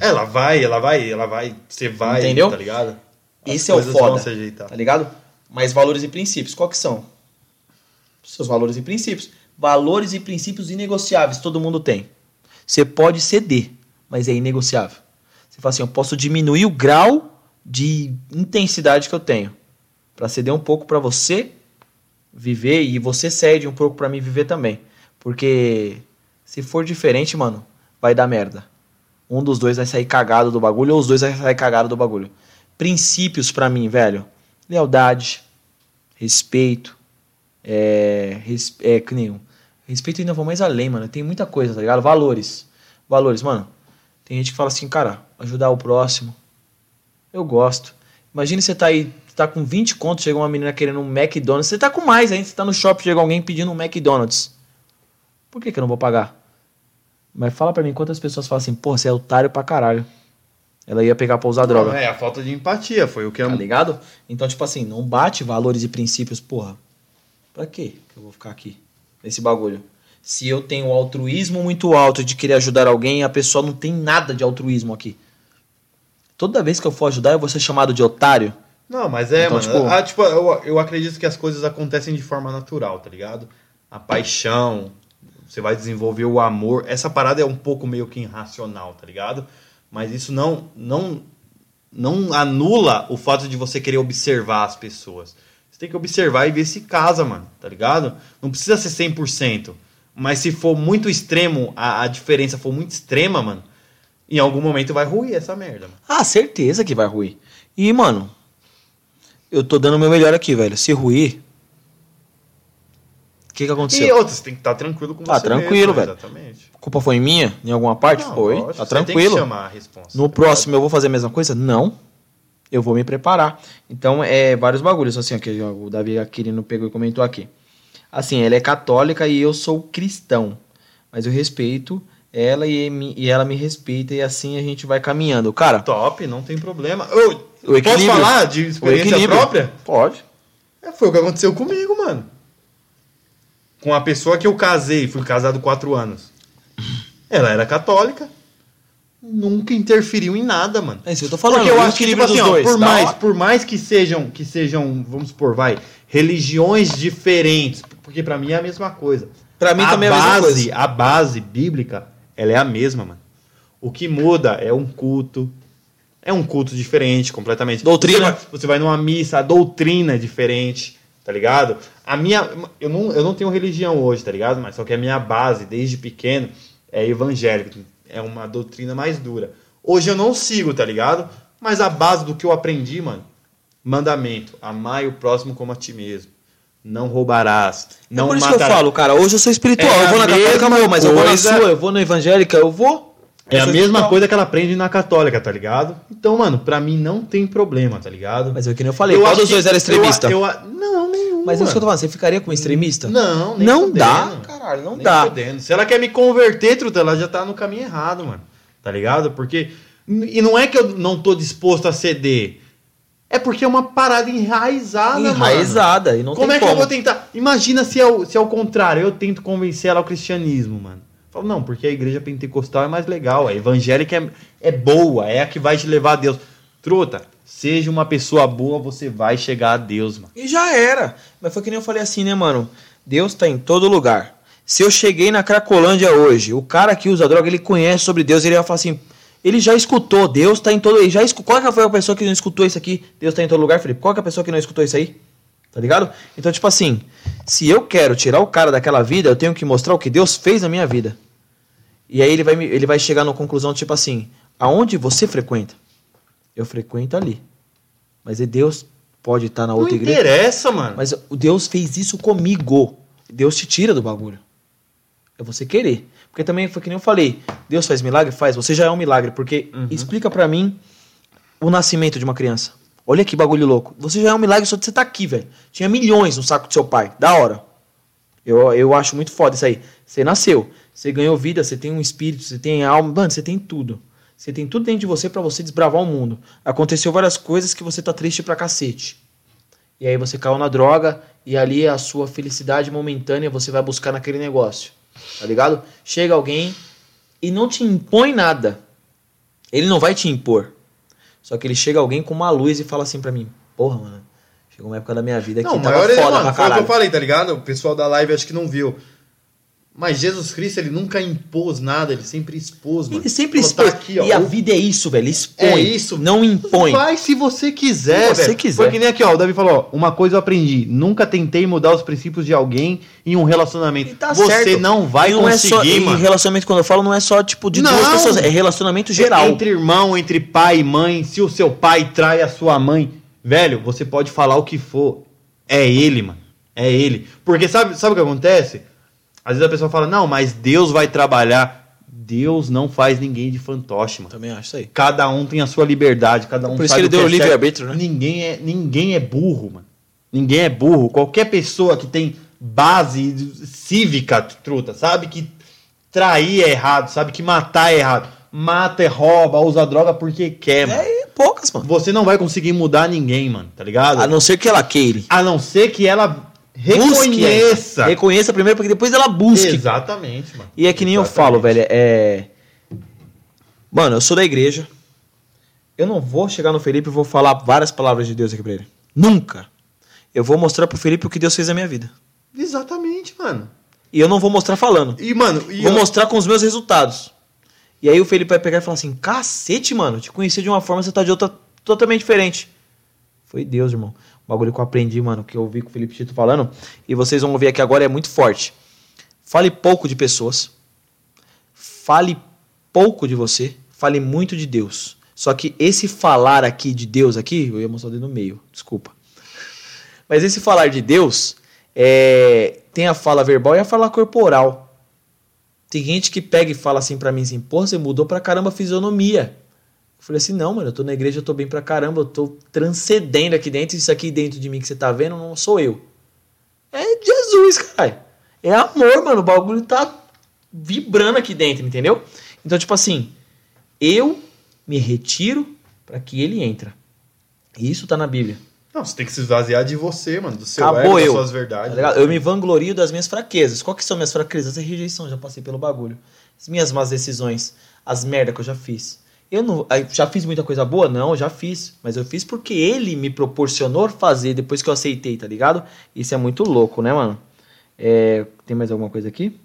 Speaker 1: Ela vai, ela vai, ela vai, você vai,
Speaker 2: Entendeu?
Speaker 1: tá ligado? As
Speaker 2: Esse é o foda.
Speaker 1: vão se ajeitar.
Speaker 2: Tá ligado? Mas valores e princípios, qual que são? Seus valores e princípios. Valores e princípios inegociáveis, todo mundo tem. Você pode ceder, mas é inegociável. Você fala assim, eu posso diminuir o grau de intensidade que eu tenho Pra ceder um pouco pra você viver e você cede um pouco pra mim viver também. Porque se for diferente, mano, vai dar merda. Um dos dois vai sair cagado do bagulho ou os dois vai sair cagado do bagulho. Princípios pra mim, velho. Lealdade, respeito, é, res, é que nem um. Respeito ainda vou mais além, mano. Tem muita coisa, tá ligado? Valores. Valores, mano. Tem gente que fala assim, cara, ajudar o próximo. Eu gosto. Imagina você tá aí, tá com 20 contos, chega uma menina querendo um McDonald's. Você tá com mais ainda, você tá no shopping, chega alguém pedindo um McDonald's. Por que, que eu não vou pagar? Mas fala pra mim quantas pessoas falam assim, pô, você é otário pra caralho. Ela ia pegar pra usar droga.
Speaker 1: Não, é a falta de empatia, foi o que eu...
Speaker 2: Tá ligado? Então, tipo assim, não bate valores e princípios, porra. Pra quê que eu vou ficar aqui nesse bagulho? Se eu tenho um altruísmo muito alto de querer ajudar alguém, a pessoa não tem nada de altruísmo aqui. Toda vez que eu for ajudar, eu vou ser chamado de otário.
Speaker 1: Não, mas é,
Speaker 2: Então,
Speaker 1: mano.
Speaker 2: tipo-
Speaker 1: ah, tipo, eu, eu acredito que as coisas acontecem de forma natural, tá ligado? A paixão, você vai desenvolver o amor. Essa parada é um pouco meio que irracional, tá ligado? Mas isso não, não, não anula o fato de você querer observar as pessoas. Você tem que observar e ver se casa, mano, tá ligado? Não precisa ser 100%. Mas se for muito extremo, a, a diferença for muito extrema, mano, em algum momento vai ruir essa merda, mano.
Speaker 2: Ah, certeza que vai ruir. E, mano, eu tô dando o meu melhor aqui, velho. Se ruir. O que que aconteceu?
Speaker 1: E outras, tem que estar tranquilo com
Speaker 2: Tá
Speaker 1: você
Speaker 2: tranquilo,
Speaker 1: mesmo,
Speaker 2: velho.
Speaker 1: Exatamente.
Speaker 2: A culpa foi minha? Em alguma parte?
Speaker 1: Não,
Speaker 2: foi.
Speaker 1: lógico,
Speaker 2: tá
Speaker 1: você
Speaker 2: tranquilo.
Speaker 1: que chamar a resposta.
Speaker 2: No próximo eu vou fazer a mesma coisa? Não. Eu vou me preparar. Então, é vários bagulhos, assim, que o Davi Aquilino pegou e comentou aqui. Assim, ela é católica e eu sou cristão. Mas eu respeito ela e, me- e ela me respeita e assim a gente vai caminhando. Cara,
Speaker 1: Top, não tem problema. Eu,
Speaker 2: O
Speaker 1: posso
Speaker 2: equilíbrio.
Speaker 1: falar de experiência própria?
Speaker 2: Pode.
Speaker 1: É, foi o que aconteceu comigo, mano. Com a pessoa que eu casei, fui casado quatro anos. Ela era católica. Nunca interferiu em nada, mano.
Speaker 2: É isso que eu tô falando.
Speaker 1: Porque eu acho que, tipo assim, ó,
Speaker 2: dois.
Speaker 1: por,
Speaker 2: da
Speaker 1: mais, por mais que sejam, que sejam, vamos supor, vai, religiões diferentes, porque pra mim é a mesma coisa.
Speaker 2: Pra mim
Speaker 1: a
Speaker 2: também é a mesma
Speaker 1: base,
Speaker 2: coisa.
Speaker 1: A base bíblica, ela é a mesma, mano. O que muda é um culto. É um culto diferente, completamente.
Speaker 2: Doutrina.
Speaker 1: Você vai, você vai numa missa, a doutrina é diferente, tá ligado? A minha. Eu não, eu não tenho religião hoje, tá ligado? Mas só que a minha base, desde pequeno, é evangélica. É uma doutrina mais dura. Hoje eu não sigo, tá ligado? Mas a base do que eu aprendi, mano, mandamento: amar o próximo como a ti mesmo. Não roubarás. Não
Speaker 2: é por isso
Speaker 1: matarás.
Speaker 2: que eu falo, cara, hoje eu sou espiritual.
Speaker 1: É
Speaker 2: eu vou na católica, mas eu- vou na sua, eu vou na evangélica, eu vou.
Speaker 1: É
Speaker 2: Eu
Speaker 1: a mesma coisa que ela aprende na católica, tá ligado? Então, mano, pra mim não tem problema, tá ligado?
Speaker 2: Mas é o que nem eu falei, qual
Speaker 1: acho
Speaker 2: dos dois
Speaker 1: que-
Speaker 2: era extremista?
Speaker 1: Eu, eu- não, nenhum.
Speaker 2: Mas é isso que eu tô
Speaker 1: mano.
Speaker 2: falando, você ficaria com um extremista?
Speaker 1: Não, nem
Speaker 2: Não
Speaker 1: fudendo.
Speaker 2: dá, caralho, não
Speaker 1: Nem
Speaker 2: dá.
Speaker 1: fudendo. Se ela quer me converter, truta, ela já tá no caminho errado, mano. tá ligado? Porque. E não é que eu não tô disposto a ceder. É porque é uma parada enraizada, mano.
Speaker 2: Enraizada. E não
Speaker 1: como
Speaker 2: tem
Speaker 1: é que
Speaker 2: como.
Speaker 1: eu vou tentar? Imagina se é, o, se é o contrário, eu tento convencer ela ao cristianismo, mano. Falo, não, porque a igreja pentecostal é mais legal, a evangélica é, é boa, é a que vai te levar a Deus. Truta, seja uma pessoa boa, você vai chegar a Deus, mano.
Speaker 2: E já era. Mas foi que nem eu falei assim, né, mano? Deus tá em todo lugar. Se eu cheguei na Cracolândia hoje, o cara que usa droga, ele conhece sobre Deus, ele vai falar assim, ele já escutou, Deus tá em todo, ele já. Qual que foi a pessoa que não escutou isso aqui? Deus tá em todo lugar, Felipe. Qual que é a pessoa que não escutou isso aí? Tá ligado? Então, tipo assim, se eu quero tirar o cara daquela vida, eu tenho que mostrar o que Deus fez na minha vida. E aí ele vai, ele vai chegar na conclusão, tipo assim, aonde você frequenta? Eu frequento ali. Mas é Deus pode estar na
Speaker 1: Não
Speaker 2: outra igreja.
Speaker 1: interessa, mano.
Speaker 2: Mas Deus fez isso comigo. Deus te tira do bagulho. É você querer. Porque também foi que nem eu falei. Deus faz milagre? Faz. Você já é um milagre. Porque
Speaker 1: Uhum.
Speaker 2: explica pra mim o nascimento de uma criança. Olha que bagulho louco. Você já é um milagre só de você estar aqui, velho. Tinha milhões no saco do seu pai. Da hora. Eu, eu acho muito foda isso aí. Você nasceu. Você ganhou vida. Você tem um espírito. Você tem alma. Mano, você tem tudo. Você tem tudo dentro de você pra você desbravar o mundo. Aconteceu várias coisas que você tá triste pra cacete. E aí você caiu na droga e ali a sua felicidade momentânea você vai buscar naquele negócio. Tá ligado? Chega alguém e não te impõe nada. Ele não vai te impor. Só que ele chega alguém com uma luz e fala assim pra mim: Porra, mano, chegou uma época da minha vida que
Speaker 1: Não, o
Speaker 2: tava
Speaker 1: maior é,
Speaker 2: foda
Speaker 1: mano,
Speaker 2: pra
Speaker 1: foi o que eu
Speaker 2: caralho.
Speaker 1: falei, tá ligado? O pessoal da live acho que não viu. Mas Jesus Cristo, ele nunca impôs nada, ele sempre expôs, mano.
Speaker 2: Ele sempre
Speaker 1: Falou, tá
Speaker 2: expôs.
Speaker 1: aqui, ó,
Speaker 2: e a vida é isso, velho. Expõe.
Speaker 1: É isso.
Speaker 2: Não impõe.
Speaker 1: Vai se você quiser,
Speaker 2: Se você
Speaker 1: velho.
Speaker 2: quiser.
Speaker 1: Foi que nem aqui, ó. O Davi falou, ó, uma coisa eu aprendi. Nunca tentei mudar os princípios de alguém em um relacionamento.
Speaker 2: E tá
Speaker 1: você
Speaker 2: certo.
Speaker 1: não vai
Speaker 2: E não
Speaker 1: conseguir,
Speaker 2: é só, e
Speaker 1: mano.
Speaker 2: relacionamento, quando eu falo, não é só tipo de duas
Speaker 1: Não.
Speaker 2: pessoas, é relacionamento geral.
Speaker 1: Entre irmão, entre pai e mãe, se o seu pai trai a sua mãe, velho, você pode falar o que for. É ele, mano. É ele. Porque sabe, sabe o que acontece? Às vezes a pessoa fala, não, mas Deus vai trabalhar. Deus não faz ninguém de fantoche, mano.
Speaker 2: Também acho isso aí.
Speaker 1: Cada um tem a sua liberdade, cada um
Speaker 2: Por isso que ele
Speaker 1: o
Speaker 2: deu
Speaker 1: é
Speaker 2: o livre-arbítrio, né?
Speaker 1: Ninguém é, ninguém é burro, mano. Ninguém é burro. Qualquer pessoa que tem base cívica, truta, sabe que trair é errado, sabe que matar é errado. Mata, é rouba, usa droga porque quer, mano.
Speaker 2: É poucas, mano.
Speaker 1: Você não vai conseguir mudar ninguém, mano, tá ligado?
Speaker 2: A não ser que ela queire.
Speaker 1: A não ser que ela reconheça.
Speaker 2: Reconheça primeiro, porque depois ela busque.
Speaker 1: Exatamente, mano.
Speaker 2: E é que nem eu falo, velho, é. Mano, eu sou da igreja. Eu não vou chegar no Felipe e vou falar várias palavras de Deus aqui pra ele. Nunca. Eu vou mostrar pro Felipe o que Deus fez na minha vida.
Speaker 1: Exatamente, mano.
Speaker 2: E eu não vou mostrar falando.
Speaker 1: E, mano, e
Speaker 2: vou
Speaker 1: eu-
Speaker 2: mostrar com os meus resultados. E aí o Felipe vai pegar e falar assim: cacete, mano, te conheci de uma forma, você tá de outra totalmente diferente. Foi Deus, irmão. Bagulho que eu aprendi, mano, que eu ouvi com o Felipe Tito falando, e vocês vão ouvir aqui agora, é muito forte. Fale pouco de pessoas. Fale pouco de você. Fale muito de Deus. Só que esse falar aqui de Deus aqui, eu ia mostrar o dedo no meio, desculpa. Mas esse falar de Deus é, tem a fala verbal e a fala corporal. Tem gente que pega e fala assim pra mim assim, pô, você mudou pra caramba a fisionomia. Eu falei assim, não, mano, eu tô na igreja, eu tô bem pra caramba, eu tô transcendendo aqui dentro, isso aqui dentro de mim que você tá vendo não sou eu. É Jesus, caralho. É amor, mano, o bagulho tá vibrando aqui dentro, entendeu? Então, tipo assim, eu me retiro pra que ele entra. Isso tá na Bíblia.
Speaker 1: Não, você tem que se esvaziar de você, mano, do seu
Speaker 2: Acabou
Speaker 1: ego, das
Speaker 2: eu.
Speaker 1: suas
Speaker 2: Tá
Speaker 1: verdades.
Speaker 2: ligado? Eu me vanglorio das minhas fraquezas. Qual que são minhas fraquezas? A rejeição, já passei pelo bagulho. As minhas más decisões, as merda que eu já fiz. Eu não, já fiz muita coisa boa? Não, já fiz. Mas eu fiz porque ele me proporcionou fazer depois que eu aceitei, tá ligado? Isso é muito louco, né, mano? É, tem mais alguma coisa aqui?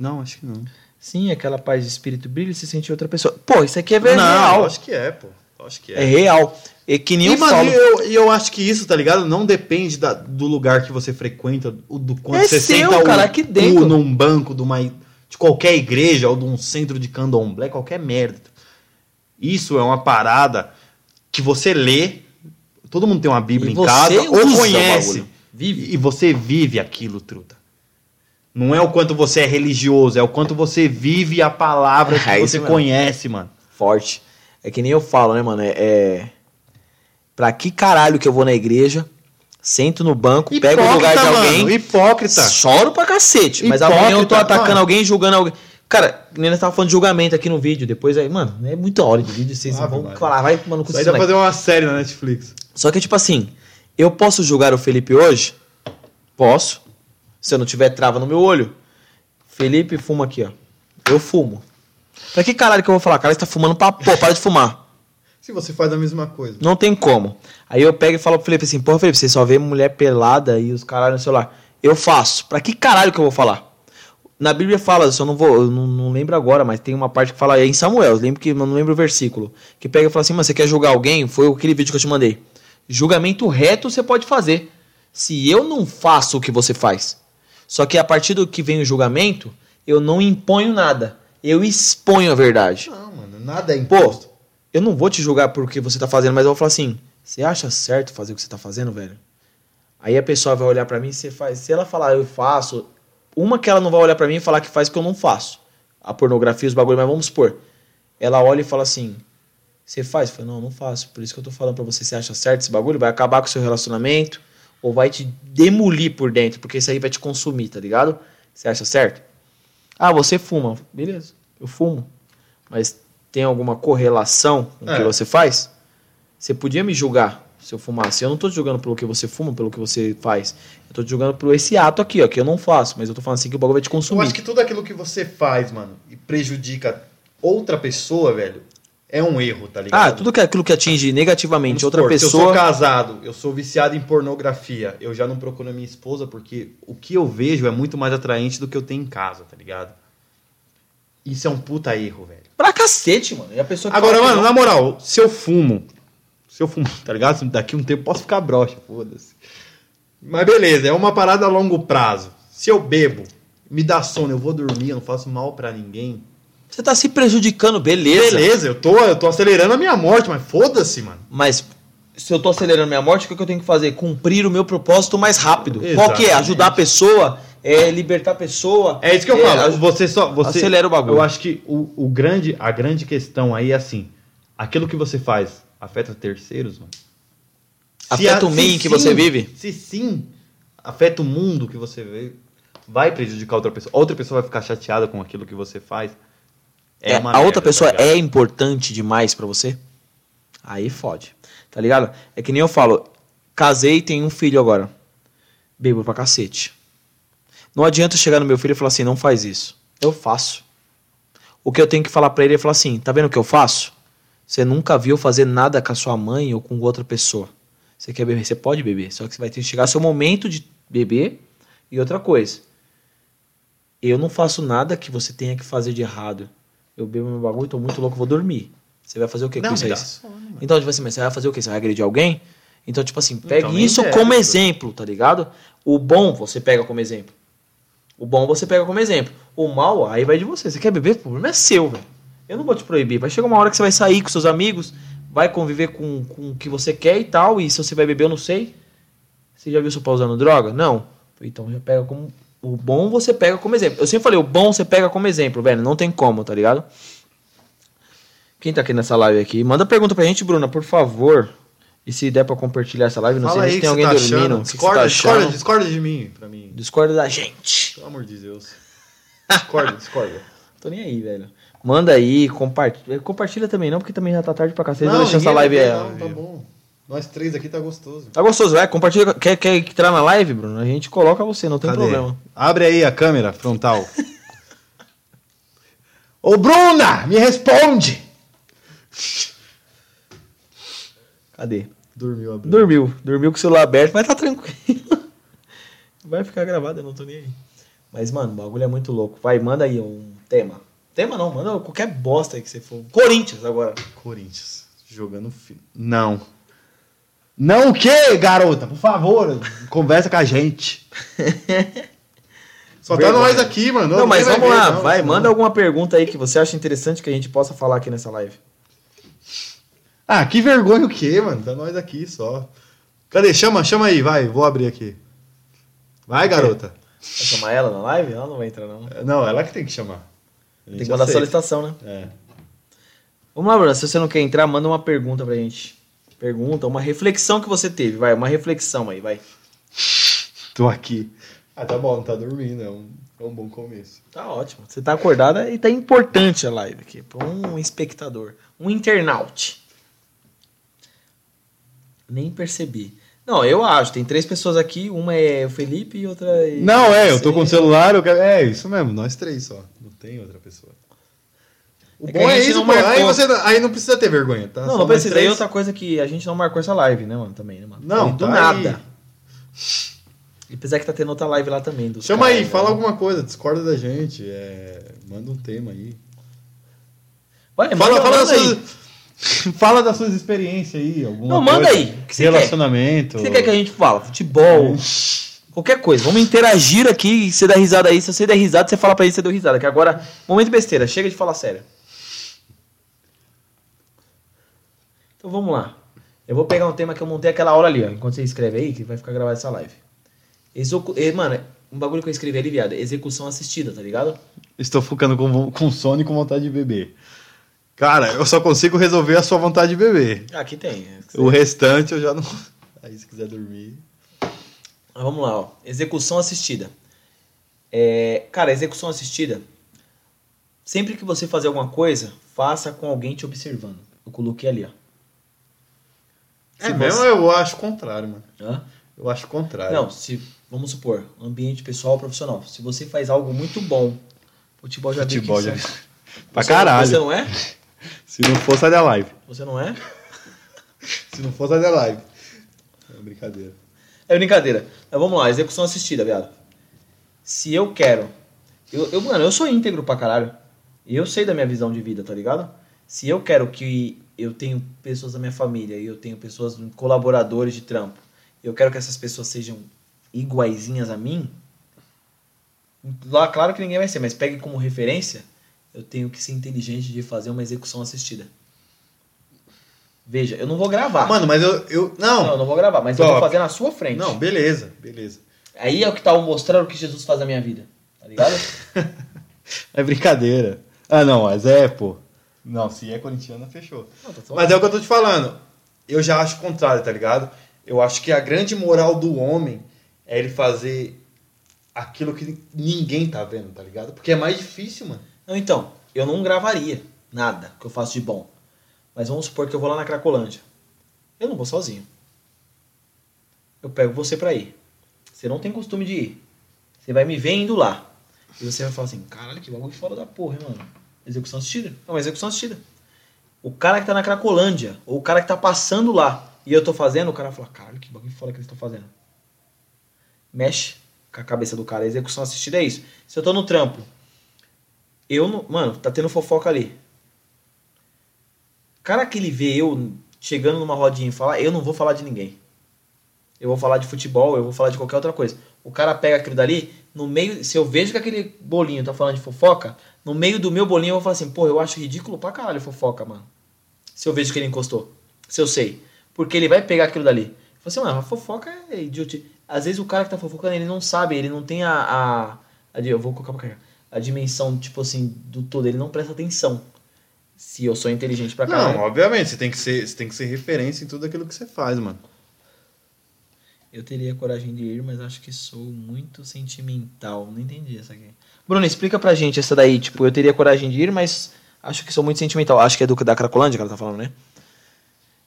Speaker 1: Não, acho que não.
Speaker 2: Sim, aquela paz de espírito brilha e se sente outra pessoa. Pô, isso aqui é
Speaker 1: não,
Speaker 2: real.
Speaker 1: acho que é, pô. Acho que
Speaker 2: É
Speaker 1: é.
Speaker 2: real. É que nem
Speaker 1: E,
Speaker 2: eu
Speaker 1: mano,
Speaker 2: falo.
Speaker 1: eu, e eu acho que isso, tá ligado? Não depende da- do lugar que você frequenta, o- do quanto
Speaker 2: É
Speaker 1: você
Speaker 2: seu,
Speaker 1: senta
Speaker 2: cara,
Speaker 1: o
Speaker 2: aqui dentro.
Speaker 1: num banco de, uma, de qualquer igreja ou de um centro de candomblé, qualquer merda. Isso é uma parada que você lê, todo mundo tem uma Bíblia
Speaker 2: E
Speaker 1: em casa, ou conhece.
Speaker 2: Vive.
Speaker 1: E você vive aquilo, truta. Não é o quanto você é religioso, é o quanto você vive a palavra que
Speaker 2: É
Speaker 1: você conhece, mano.
Speaker 2: forte. É que nem eu falo, né, mano? É, é. Pra que caralho que eu vou na igreja, sento no banco, pego o lugar de
Speaker 1: mano,
Speaker 2: alguém,
Speaker 1: hipócrita.
Speaker 2: choro pra cacete. Mas
Speaker 1: Hipócrita,
Speaker 2: amanhã eu tô atacando
Speaker 1: mano.
Speaker 2: alguém, julgando alguém. Cara, nem nós tava falando de julgamento aqui no vídeo. Depois aí, mano, é muita hora de vídeo. Vocês
Speaker 1: Ah,
Speaker 2: vão
Speaker 1: vai.
Speaker 2: falar, vai, mano, com moleque.
Speaker 1: fazer uma série na Netflix.
Speaker 2: Só que, tipo assim, eu posso julgar o Felipe hoje? Posso. Se eu não tiver trava no meu olho. Felipe fuma aqui, ó. Eu fumo. Pra que caralho que eu vou falar? Cara, você tá fumando pra pô, para de fumar.
Speaker 1: Se você faz a mesma coisa.
Speaker 2: Não tem como. Aí eu pego e falo pro Felipe assim, porra, Felipe, você só vê mulher pelada e os caralho no celular. Eu faço. Pra que caralho que eu vou falar? Na Bíblia fala, eu só não vou, eu não, não lembro agora, mas tem uma parte que fala, é em Samuel, eu lembro que eu não lembro o versículo, que pega e fala assim, mas você quer julgar alguém? Foi aquele vídeo que eu te mandei. Julgamento reto você pode fazer. Se eu não faço o que você faz. Só que a partir do que vem o julgamento, eu não imponho nada. Eu exponho a verdade.
Speaker 1: Não, mano, nada é
Speaker 2: Pô,
Speaker 1: imposto.
Speaker 2: eu não vou te julgar por o que você tá fazendo, mas eu vou falar assim: você acha certo fazer o que você tá fazendo, velho? Aí a pessoa vai olhar pra mim e você faz. Se ela falar eu faço, uma que ela não vai olhar pra mim e falar que faz que eu não faço. A pornografia, os bagulho, mas vamos supor. Ela olha e fala assim: você faz? Eu falo, não, não faço. Por isso que eu tô falando pra você, você acha certo esse bagulho? Vai acabar com o seu relacionamento ou vai te demolir por dentro, porque isso aí vai te consumir, tá ligado? Você acha certo? Ah, você fuma. Beleza, eu fumo. Mas tem alguma correlação com o que
Speaker 1: É.
Speaker 2: você faz? Você podia me julgar se eu fumasse. Eu não tô te julgando pelo que você fuma, pelo que você faz. Eu tô te julgando por esse ato aqui, ó, que eu não faço. Mas eu tô falando assim que o bagulho vai te
Speaker 1: Eu
Speaker 2: consumir.
Speaker 1: acho que tudo aquilo que você faz, mano, e prejudica outra pessoa, velho, é um erro, tá ligado?
Speaker 2: Ah, tudo que, aquilo que atinge negativamente outra
Speaker 1: supor, Se eu sou
Speaker 2: pessoa.
Speaker 1: casado, eu sou viciado em pornografia, eu já não procuro a minha esposa porque o que eu vejo é muito mais atraente do que eu tenho em casa, tá ligado? Isso é um puta erro, velho.
Speaker 2: Pra cacete, mano. E a pessoa que
Speaker 1: Agora, mano,
Speaker 2: não-
Speaker 1: na moral, se eu fumo, se eu fumo, tá ligado? Daqui um tempo eu posso ficar broxa, foda-se. Mas beleza, é uma parada a longo prazo. Se eu bebo, me dá sono, eu vou dormir, eu não faço mal pra ninguém.
Speaker 2: Você tá se prejudicando, beleza.
Speaker 1: Beleza, eu tô, eu tô acelerando a minha morte, mas foda-se, mano.
Speaker 2: Mas se eu tô acelerando minha morte, o que eu tenho que fazer? Cumprir o meu propósito mais rápido. Qual que é?
Speaker 1: Exatamente.
Speaker 2: Ajudar a pessoa, é libertar a pessoa.
Speaker 1: É isso que eu
Speaker 2: é,
Speaker 1: falo. Você só. Você,
Speaker 2: Acelera o bagulho.
Speaker 1: Eu acho que o, o grande, a grande questão aí é assim: aquilo que você faz afeta terceiros, mano?
Speaker 2: Afeta o meio em que você vive?
Speaker 1: Se sim, afeta o mundo que você vive, vai prejudicar outra pessoa. Outra pessoa vai ficar chateada com aquilo que você faz.
Speaker 2: É,
Speaker 1: uma
Speaker 2: a outra
Speaker 1: merda,
Speaker 2: pessoa
Speaker 1: tá
Speaker 2: é importante demais pra você? Aí fode. Tá ligado? É que nem eu falo, casei e tenho um filho agora. Bebo pra cacete. Não adianta chegar no meu filho e falar assim, não faz isso. Eu faço. O que eu tenho que falar pra ele é falar assim, tá vendo o que eu faço? Você nunca viu fazer nada com a sua mãe ou com outra pessoa. Você quer beber? Você pode beber. Só que você vai ter que chegar seu momento de beber. E outra coisa. Eu não faço nada que você tenha que fazer de errado. Eu bebo meu bagulho, tô muito louco, vou dormir. Você vai fazer o que com isso aí?
Speaker 1: sono.
Speaker 2: Então, tipo assim, mas você vai fazer o quê? Você vai agredir alguém? Então, tipo assim, pegue
Speaker 1: nem
Speaker 2: isso
Speaker 1: deve,
Speaker 2: como
Speaker 1: pô.
Speaker 2: exemplo, tá ligado? O bom você pega como exemplo. O bom você pega como exemplo. O mal, aí vai de você. Você quer beber? O problema é seu, velho. Eu não vou te proibir. Vai chegar uma hora que você vai sair com seus amigos, vai conviver com, com o que você quer e tal. E se você vai beber, eu não sei. Você já viu seu pai usando droga? Não. Então já pega como. O bom você pega como exemplo. Eu sempre falei, o bom você pega como exemplo, velho. Não tem como, tá ligado? Quem tá aqui nessa live aqui? Manda pergunta pra gente, Bruna, por favor. E se der pra compartilhar essa live, não
Speaker 1: Fala
Speaker 2: sei se tem alguém
Speaker 1: tá
Speaker 2: dormindo.
Speaker 1: Discorda,
Speaker 2: tá
Speaker 1: discorda, discorda de mim, pra mim.
Speaker 2: Discorda da gente.
Speaker 1: Pelo amor de Deus. Discorda, discorda.
Speaker 2: Tô nem aí, velho. Manda aí, compartilha. Compartilha também não, porque também já tá tarde pra cacete. Vou deixar essa live é.
Speaker 1: Não, tá bom. Nós três aqui tá gostoso.
Speaker 2: Tá gostoso, é? Compartilha. Quer, quer entrar na live, Bruno? A gente coloca você, não tem
Speaker 1: Cadê?
Speaker 2: problema.
Speaker 1: Abre aí a câmera frontal. Ô, Bruna, me responde!
Speaker 2: Cadê?
Speaker 1: Dormiu a Bruna.
Speaker 2: Dormiu. Dormiu com o celular aberto, mas tá tranquilo. Vai ficar gravado, eu não tô nem aí. Mas, mano, o bagulho é muito louco. Vai, manda aí um tema. Tema não, manda qualquer bosta aí que você for. Corinthians agora.
Speaker 1: Corinthians, jogando fi... Não. Não o quê, garota? Por favor, conversa com a gente. Só tá
Speaker 2: Vergonha.
Speaker 1: nós aqui, mano.
Speaker 2: Não, mas vamos
Speaker 1: vai
Speaker 2: lá,
Speaker 1: ver, não,
Speaker 2: vai,
Speaker 1: não.
Speaker 2: manda alguma pergunta aí que você acha interessante que a gente possa falar aqui nessa live.
Speaker 1: Ah, que vergonha o quê, mano? Tá nós aqui só. Cadê? Chama, chama aí, vai. Vou abrir aqui. Vai, garota.
Speaker 2: Vai chamar ela na live? Ela não vai entrar, não.
Speaker 1: Não, ela que tem que chamar. A
Speaker 2: Tem que mandar
Speaker 1: aceita.
Speaker 2: solicitação, né?
Speaker 1: É.
Speaker 2: Vamos lá, Bruno. Se você não quer entrar, manda uma pergunta pra gente. Pergunta, uma reflexão que você teve. Vai, uma reflexão aí, vai.
Speaker 1: Tô aqui. Ah, tá bom, não tá dormindo, é um, é um bom começo.
Speaker 2: Tá ótimo. Você tá acordada e tá importante a live aqui. Pra um espectador. Um internaute. Nem percebi. Não, eu acho. Tem três pessoas aqui. Uma é o Felipe e outra é.
Speaker 1: Não, é, eu tô com o celular, eu quero... é isso mesmo, nós três só, não tem outra pessoa. O
Speaker 2: É
Speaker 1: bom é isso, pô, aí, você, aí não precisa ter vergonha, tá?
Speaker 2: Não,
Speaker 1: Só
Speaker 2: não precisa.
Speaker 1: três.
Speaker 2: E outra coisa que a gente não marcou essa live, né, mano? Também, né, mano?
Speaker 1: Não,
Speaker 2: do
Speaker 1: tá
Speaker 2: nada.
Speaker 1: aí.
Speaker 2: E apesar que tá tendo outra live lá também.
Speaker 1: Chama aí, fala
Speaker 2: né?
Speaker 1: alguma coisa, discorda da gente, é, manda um tema aí.
Speaker 2: Vai,
Speaker 1: Fala,
Speaker 2: manda,
Speaker 1: fala,
Speaker 2: manda aí.
Speaker 1: suas, fala das suas experiências aí, alguma
Speaker 2: Não, manda
Speaker 1: coisa.
Speaker 2: aí. Que?
Speaker 1: Relacionamento.
Speaker 2: O que você quer que a gente fala? Futebol, qualquer coisa. Vamos interagir aqui você dá risada aí. Se você der risada, você fala pra ele que você deu risada. Que agora, momento besteira, chega de falar sério. Então vamos lá. Eu vou pegar um tema que eu montei aquela hora ali, ó. Enquanto você escreve aí, que vai ficar gravada essa live. Eh, Mano, um bagulho que eu escrevi ali, viado. Execução assistida, tá ligado?
Speaker 1: Estou ficando com, com sono e com vontade de beber. Cara, eu só consigo resolver a sua vontade de beber.
Speaker 2: Ah, Aqui tem.
Speaker 1: O restante eu já não. Aí se quiser dormir.
Speaker 2: Mas vamos lá, ó. Execução assistida. É, cara, execução assistida. Sempre que você fazer alguma coisa, faça com alguém te observando. Eu coloquei ali, ó.
Speaker 1: É
Speaker 2: Se
Speaker 1: mesmo,
Speaker 2: você-
Speaker 1: eu acho o contrário, mano.
Speaker 2: Hã?
Speaker 1: Eu acho o contrário.
Speaker 2: Não, se vamos supor, ambiente pessoal profissional. Se você faz algo muito bom, futebol já
Speaker 1: Futebol
Speaker 2: que
Speaker 1: já.
Speaker 2: você-
Speaker 1: Pra
Speaker 2: você-
Speaker 1: caralho.
Speaker 2: Você não é?
Speaker 1: Se não for, sai da live.
Speaker 2: Você não é?
Speaker 1: Se não for, sai da live. É brincadeira.
Speaker 2: É brincadeira. Mas vamos lá, execução assistida, viado. Se eu quero. Eu, eu, mano, eu sou íntegro pra caralho. E eu sei da minha visão de vida, tá ligado? Se eu quero que eu tenho pessoas da minha família e eu tenho pessoas, colaboradores de trampo, eu quero que essas pessoas sejam iguaizinhas a mim, lá, claro que ninguém vai ser, mas pegue como referência, eu tenho que ser inteligente de fazer uma execução assistida. Veja, eu não vou gravar.
Speaker 1: Mano, mas eu. eu
Speaker 2: não, eu
Speaker 1: não.
Speaker 2: não vou gravar, mas eu
Speaker 1: Top.
Speaker 2: vou fazer na sua frente.
Speaker 1: Não, beleza, beleza.
Speaker 2: Aí é o que tá mostrando o que Jesus faz na minha vida. Tá ligado?
Speaker 1: É brincadeira. Ah, não, mas é, pô. Não, se é corintiana, fechou.
Speaker 2: Não, tá só-
Speaker 1: Mas é o que eu tô te falando. Eu já acho o contrário, tá ligado? Eu acho que a grande moral do homem é ele fazer aquilo que ninguém tá vendo, tá ligado? Porque é mais difícil, mano.
Speaker 2: Não, então, eu não gravaria nada que eu faço de bom. Mas vamos supor que eu vou lá na Cracolândia. Eu não vou sozinho. Eu pego você pra ir. Você não tem costume de ir. Você vai me ver indo lá. E você vai falar assim, caralho, que bagulho fora da porra, hein, mano. Execução assistida. É uma execução assistida. O cara que tá na Cracolândia, ou o cara que tá passando lá, e eu tô fazendo, o cara vai falar, caralho, que bagulho fora que eles estão fazendo. Mexe com a cabeça do cara. A execução assistida é isso. Se eu tô no trampo, eu não. Mano, tá tendo fofoca ali. Cara que ele vê eu chegando numa rodinha e falar, eu não vou falar de ninguém. Eu vou falar de futebol, eu vou falar de qualquer outra coisa. O cara pega aquilo dali, no meio. Se eu vejo que aquele bolinho tá falando de fofoca, no meio do meu bolinho eu vou falar assim, pô, eu acho ridículo pra caralho fofoca, mano. Se eu vejo que ele encostou. Se eu sei. Porque ele vai pegar aquilo dali. Falo assim, mano, a fofoca é idiotice. Às vezes o cara que tá fofocando, ele não sabe, ele não tem a. a, eu vou colocar pra cá. A dimensão, tipo assim, do todo, ele não presta atenção. Se eu sou inteligente pra caralho.
Speaker 1: Não, obviamente, você tem, que ser, você tem que ser referência em tudo aquilo que você faz, mano.
Speaker 2: Eu teria coragem de ir, mas acho que sou muito sentimental. Não entendi essa aqui. Bruno, explica pra gente essa daí. Tipo, eu teria coragem de ir, mas acho que sou muito sentimental. Acho que é do da Cracolândia que ela tá falando, né?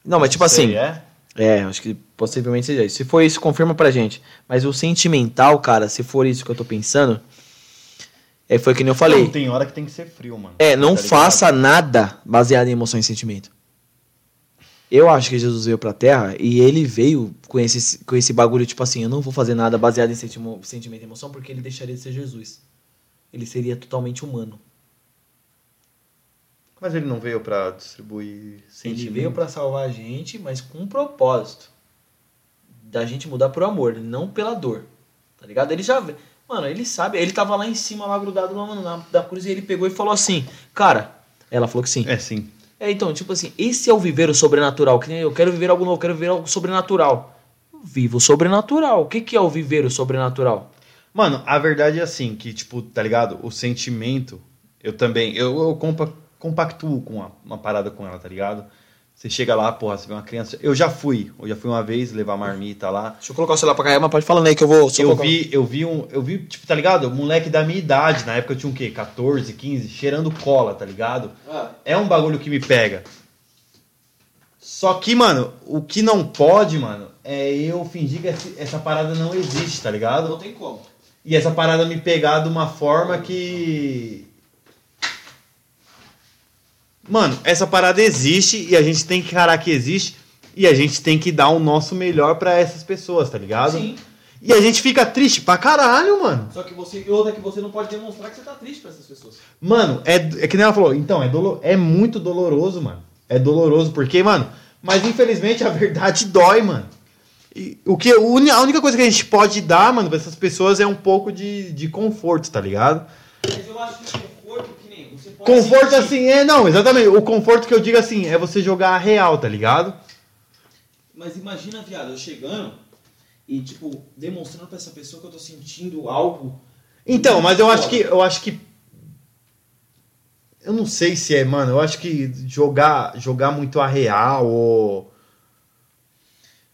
Speaker 2: Não, mas tipo assim.
Speaker 1: Sei, é?
Speaker 2: É, acho que possivelmente seja isso. Se for isso, confirma pra gente. Mas o sentimental, cara, se for isso que eu tô pensando, é, foi que nem eu falei.
Speaker 1: Não, tem hora que tem que ser frio, mano.
Speaker 2: É, não
Speaker 1: Tá
Speaker 2: faça nada baseado em emoção e sentimento. Eu acho que Jesus veio pra Terra e ele veio com esse, com esse bagulho, tipo assim, eu não vou fazer nada baseado em sentimo- sentimento e emoção porque ele deixaria de ser Jesus. Ele seria totalmente humano.
Speaker 1: Mas ele não veio pra distribuir
Speaker 2: Ele
Speaker 1: sentimento.
Speaker 2: veio pra salvar a gente, mas com um propósito. Da gente mudar por amor, não pela dor. Tá ligado? Ele já. Mano, ele sabe. Ele tava lá em cima, lá grudado mano, na, da cruz, e ele pegou e falou assim: Cara, ela falou que sim.
Speaker 1: É, sim.
Speaker 2: É, então, tipo assim, esse é o viver o sobrenatural. Que nem eu quero viver algo novo, quero viver algo sobrenatural. Eu vivo o sobrenatural. O que, que é o viver o sobrenatural?
Speaker 1: Mano, a verdade é assim, que, tipo, tá ligado? O sentimento, eu também, eu, eu compa- compactuo com uma, uma parada com ela, tá ligado? Você chega lá, porra, você vê uma criança. Eu já fui, eu já fui uma vez levar marmita lá.
Speaker 2: Deixa eu colocar o celular pra carregar, mas pode falando aí que eu vou.
Speaker 1: Eu
Speaker 2: colocar-
Speaker 1: vi, eu vi um. Eu vi, tipo, tá ligado? Moleque da minha idade, na época eu tinha o quê? 14, 15, cheirando cola, tá ligado?
Speaker 2: Ah,
Speaker 1: É um bagulho que me pega. Só que, mano, o que não pode, mano, é eu fingir que essa parada não existe, tá ligado?
Speaker 2: não tem como.
Speaker 1: E essa parada me pegar de uma forma que. Mano, essa parada existe e a gente tem que encarar que existe e a gente tem que dar o nosso melhor pra essas pessoas, tá ligado?
Speaker 2: Sim.
Speaker 1: E a gente fica triste pra caralho, mano.
Speaker 2: Só que você. E outra é que você não pode demonstrar que você tá triste pra essas pessoas.
Speaker 1: Mano, é, é que nem ela falou, então, é, dolo, é muito doloroso, mano. É doloroso, porque, mano, mas infelizmente a verdade dói, mano. E o que, a única coisa que a gente pode dar, mano, pra essas pessoas é um pouco de, de conforto, tá ligado?
Speaker 2: Mas eu acho que conforto
Speaker 1: assim, é, não, exatamente. O conforto que eu digo assim, é você jogar a real, tá ligado?
Speaker 2: Mas imagina, viado, eu chegando e, tipo, demonstrando pra essa pessoa que eu tô sentindo algo.
Speaker 1: Então, mas eu acho que. Eu acho que. Eu não sei se é, mano. Eu acho que jogar, jogar muito a real ou.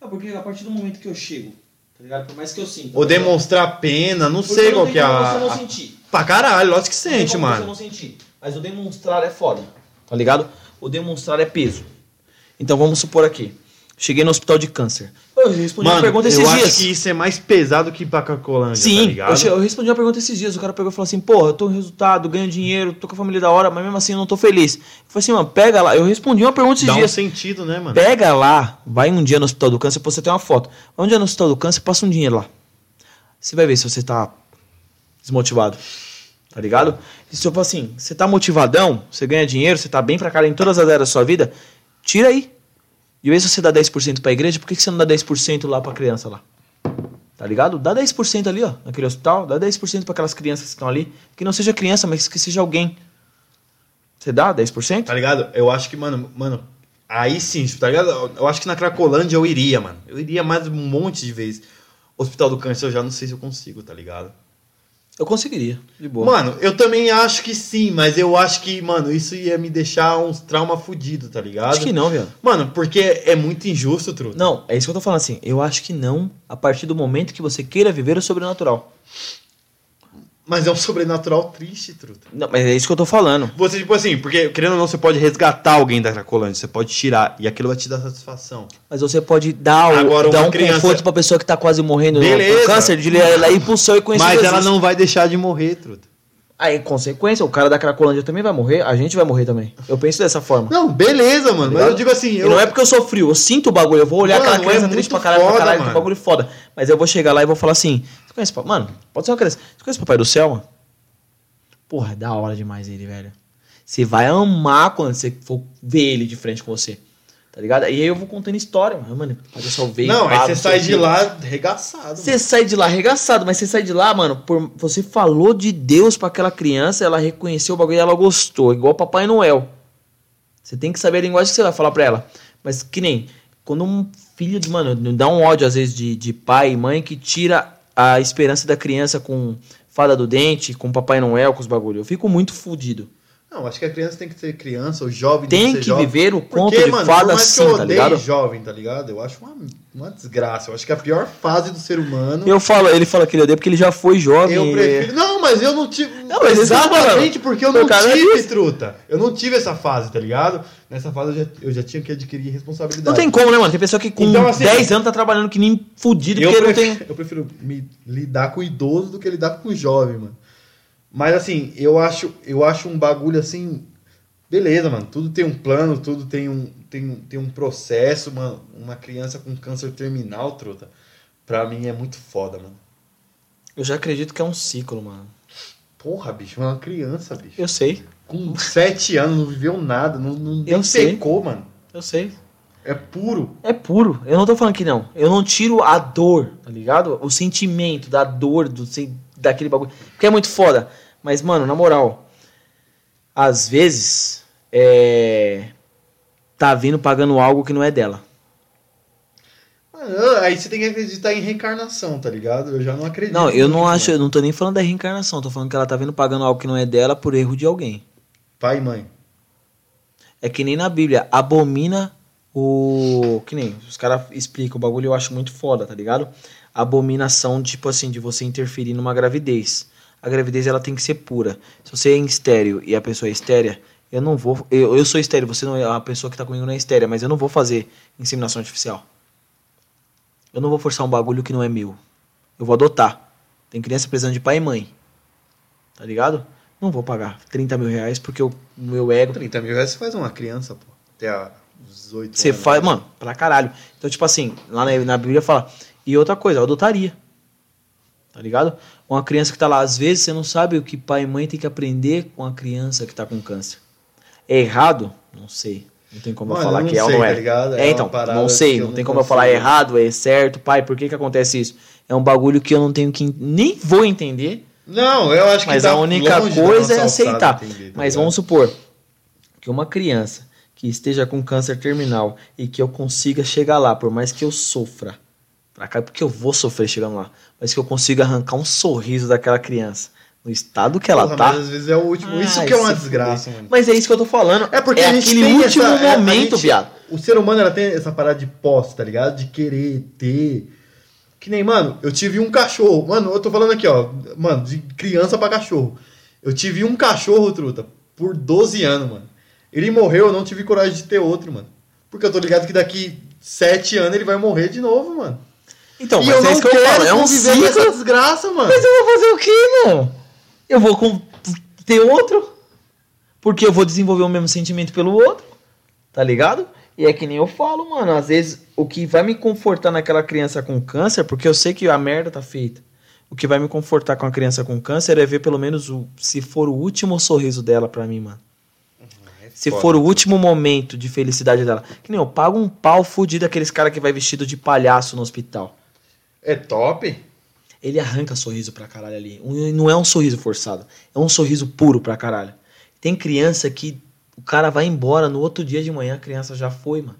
Speaker 2: Ah, porque a partir do momento que eu chego, tá ligado? Por mais que eu sinta.
Speaker 1: Ou
Speaker 2: tá
Speaker 1: demonstrar pena, não
Speaker 2: Porque
Speaker 1: sei qual que é a.
Speaker 2: Não.
Speaker 1: Pra caralho, lógico que sente, mano.
Speaker 2: não sentir. Mas o demonstrar é foda. Tá ligado? O demonstrar é peso. Então vamos supor aqui. Cheguei no hospital de câncer. Eu respondi uma
Speaker 1: Mano,
Speaker 2: pergunta esses
Speaker 1: eu
Speaker 2: dias.
Speaker 1: acho que isso é mais pesado que pra tá
Speaker 2: Sim,
Speaker 1: ligado?
Speaker 2: eu, eu respondi uma pergunta esses dias. O cara pegou e falou assim: Porra, eu tô em resultado, ganho dinheiro, tô com a família da hora, mas mesmo assim eu não tô feliz. Eu falei assim, mano, pega lá. Eu respondi uma pergunta esses
Speaker 1: Dá um
Speaker 2: dias.
Speaker 1: sentido, né, mano?
Speaker 2: Pega lá, vai um dia no hospital do câncer, você tem uma foto. Vai um dia no hospital do câncer, passa um dinheiro lá. Você vai ver se você tá desmotivado. Tá ligado? E se eu falar assim, você tá motivadão, você ganha dinheiro, você tá bem pra cara em todas as áreas da sua vida, tira aí. E se você dá 10% pra igreja, por que, você não dá 10% lá pra criança lá? Tá ligado? Dá 10% ali, ó, naquele hospital, dá 10% pra aquelas crianças que estão ali. Que não seja criança, mas que seja alguém. Você dá 10%?
Speaker 1: Tá ligado? Eu acho que, mano, mano, aí sim, tá ligado? Eu acho que na Cracolândia eu iria, mano. Eu iria mais um monte de vezes. Hospital do Câncer eu já não sei se eu consigo, tá ligado?
Speaker 2: Eu conseguiria, de boa.
Speaker 1: Mano, eu também acho que sim, mas eu acho que, mano, isso ia me deixar uns trauma fudido, tá ligado?
Speaker 2: Acho que não, viado.
Speaker 1: Mano, porque é muito injusto, truta.
Speaker 2: Não, é isso que eu tô falando assim. Eu acho que não, a partir do momento que você queira viver o sobrenatural.
Speaker 1: Mas é um sobrenatural triste, truta.
Speaker 2: Não, mas é isso que eu tô falando.
Speaker 1: Você, tipo assim, porque querendo ou não, você pode resgatar alguém da Cracolândia, você pode tirar, e aquilo vai te dar satisfação.
Speaker 2: Mas você pode dar, o,
Speaker 1: Agora,
Speaker 2: dar um
Speaker 1: criança-
Speaker 2: conforto pra pessoa que tá quase morrendo
Speaker 1: Beleza.
Speaker 2: com câncer, de ela ir pro céu e conhecer
Speaker 1: Mas
Speaker 2: Jesus.
Speaker 1: ela não vai deixar de morrer, truta.
Speaker 2: Aí, em consequência, o cara da Cracolândia também vai morrer, a gente vai morrer também. Eu penso dessa forma.
Speaker 1: Não, beleza, mano. Mas eu digo assim,
Speaker 2: E
Speaker 1: eu.
Speaker 2: não é porque eu sou frio, eu sinto o bagulho, eu vou olhar
Speaker 1: Mano,
Speaker 2: aquela criança
Speaker 1: é
Speaker 2: triste pra caralho, pra
Speaker 1: foda,
Speaker 2: caralho, que bagulho foda. Mas eu vou chegar lá e vou falar assim: Você conhece, mano, pode ser uma criança. Você conhece o Papai do Céu, mano? Porra, é da hora demais ele, velho. Você vai amar quando você for ver ele de frente com você. Tá ligado? E aí eu vou contando história, mano. Mano, Céu veio.
Speaker 1: Não, aí você sai de lá regaçado.
Speaker 2: Você sai de lá arregaçado, mas você sai de lá, mano, por, você falou de Deus pra aquela criança, ela reconheceu o bagulho e ela gostou, igual Papai Noel. Você tem que saber a linguagem que você vai falar pra ela. Mas que nem, quando um filho, mano, dá um ódio às vezes de, de pai e mãe que tira a esperança da criança com fada do dente, com Papai Noel, com os bagulhos. Eu fico muito fudido.
Speaker 1: Não, acho que a criança tem que ser criança, o jovem
Speaker 2: Tem
Speaker 1: ser
Speaker 2: que
Speaker 1: jovem.
Speaker 2: viver o conto
Speaker 1: Porque,
Speaker 2: de
Speaker 1: mano,
Speaker 2: fada
Speaker 1: mais
Speaker 2: assim,
Speaker 1: que eu
Speaker 2: tá ligado?
Speaker 1: jovem, tá ligado? Eu acho uma, uma desgraça. Eu acho que a pior fase do ser humano.
Speaker 2: Eu falo, ele fala que ele odeia porque ele já foi jovem.
Speaker 1: Eu prefiro. Não, mas eu não tive.
Speaker 2: Não, que.
Speaker 1: Exatamente porque eu não
Speaker 2: o
Speaker 1: tive,
Speaker 2: disse.
Speaker 1: truta. Eu não tive essa fase, tá ligado? Nessa fase eu já, eu já tinha que adquirir responsabilidade.
Speaker 2: Não tem como, né, mano? Tem pessoa que com
Speaker 1: Então, assim,
Speaker 2: 10 anos tá trabalhando que nem fudido
Speaker 1: Eu
Speaker 2: porque não
Speaker 1: prefiro,
Speaker 2: tem.
Speaker 1: eu prefiro me lidar com idoso do que lidar com jovem, mano. Mas assim, eu acho, eu acho um bagulho assim. Beleza, mano. Tudo tem um plano, tudo tem um, tem, tem um processo. Uma, uma criança com câncer terminal, truta. Pra mim é muito foda, mano.
Speaker 2: Eu já acredito que é um ciclo, mano.
Speaker 1: Porra, bicho, é uma criança, bicho.
Speaker 2: Eu sei,
Speaker 1: Com sete anos, não viveu nada, não, não
Speaker 2: Eu sei.
Speaker 1: pecou, mano.
Speaker 2: eu sei.
Speaker 1: É puro.
Speaker 2: É puro. Eu não tô falando que não. Eu não tiro a dor, tá ligado? O sentimento da dor, do, daquele bagulho. Porque é muito foda. Mas, mano, na moral, às vezes, é. Tá vindo pagando algo que não é dela.
Speaker 1: Aí você tem que acreditar em reencarnação, tá ligado? Eu já não acredito.
Speaker 2: Não, eu não acho, eu não tô nem falando da reencarnação, tô falando que ela tá vindo pagando algo que não é dela por erro de alguém.
Speaker 1: Pai e mãe.
Speaker 2: É que nem na Bíblia, abomina O. Que nem. Os caras explicam o bagulho eu acho muito foda, tá ligado? Abominação, tipo assim, de você interferir numa gravidez. A gravidez ela tem que ser pura. Se você é estéreo e a pessoa é estérea, eu não vou. Eu, eu sou estéreo, você não é. A pessoa que tá comigo não é estérea, mas eu não vou fazer inseminação artificial. Eu não vou forçar um bagulho que não é meu. Eu vou adotar. Tem criança precisando de pai e mãe. Tá ligado? Não vou pagar 30 mil reais porque o meu ego.
Speaker 1: 30 mil reais você faz uma criança, pô. Até a 18
Speaker 2: Você
Speaker 1: anos.
Speaker 2: faz, mano, pra caralho. Então, tipo assim, lá na, na Bíblia fala. E outra coisa, eu adotaria. Tá ligado? Uma criança que tá lá, às vezes você não sabe o que pai e mãe tem que aprender com a criança que tá com câncer. É errado? Não sei. Não tem como
Speaker 1: Mano,
Speaker 2: eu falar que é ou não é.
Speaker 1: tá? É
Speaker 2: É, então, não sei. Não
Speaker 1: não
Speaker 2: tem como eu falar
Speaker 1: consigo.
Speaker 2: errado, é certo. Pai, por que que acontece isso? É um bagulho que eu não tenho que. Nem vou entender.
Speaker 1: Não, eu acho que
Speaker 2: Mas
Speaker 1: tá
Speaker 2: a única coisa é aceitar.
Speaker 1: entender, tá
Speaker 2: Mas vamos supor que uma criança que esteja com câncer terminal e que eu consiga chegar lá, por mais que eu sofra, pra cá, porque eu vou sofrer chegando lá, mas que eu consiga arrancar um sorriso daquela criança no estado que ela
Speaker 1: Porra,
Speaker 2: tá.
Speaker 1: Mas às vezes é o último. Isso
Speaker 2: Ai,
Speaker 1: que é uma desgraça, mano.
Speaker 2: Mas é isso que eu tô falando.
Speaker 1: É porque a gente
Speaker 2: aquele
Speaker 1: tem
Speaker 2: último
Speaker 1: essa, é,
Speaker 2: momento, viado.
Speaker 1: O ser humano ela tem essa parada de posse, tá ligado? De querer ter. Que nem, mano, eu tive um cachorro. Mano, eu tô falando aqui, ó. Mano, de criança pra cachorro. Eu tive um cachorro, truta, por 12 anos, mano. Ele morreu, eu não tive coragem de ter outro, mano. Porque eu tô ligado que daqui 7 anos ele vai morrer de novo, mano.
Speaker 2: Então,
Speaker 1: e
Speaker 2: mas
Speaker 1: eu
Speaker 2: é isso que eu falo. É um
Speaker 1: com essa
Speaker 2: ciclo.
Speaker 1: desgraça, mano.
Speaker 2: Mas eu vou fazer o quê, mano? Eu vou com- ter outro? Porque eu vou desenvolver o mesmo sentimento pelo outro, tá ligado? E é que nem eu falo, mano. Às vezes o que vai me confortar naquela criança com câncer, porque eu sei que a merda tá feita. O que vai me confortar com a criança com câncer é ver pelo menos o, se for o último sorriso dela pra mim, mano. Se
Speaker 1: foda.
Speaker 2: for o último momento de felicidade dela. Que nem eu pago um pau fudido aqueles cara que vai vestido de palhaço no hospital.
Speaker 1: É top?
Speaker 2: Ele arranca sorriso pra caralho ali. Não é um sorriso forçado. É um sorriso puro pra caralho. Tem criança que o cara vai embora no outro dia de manhã, a criança já foi, mano.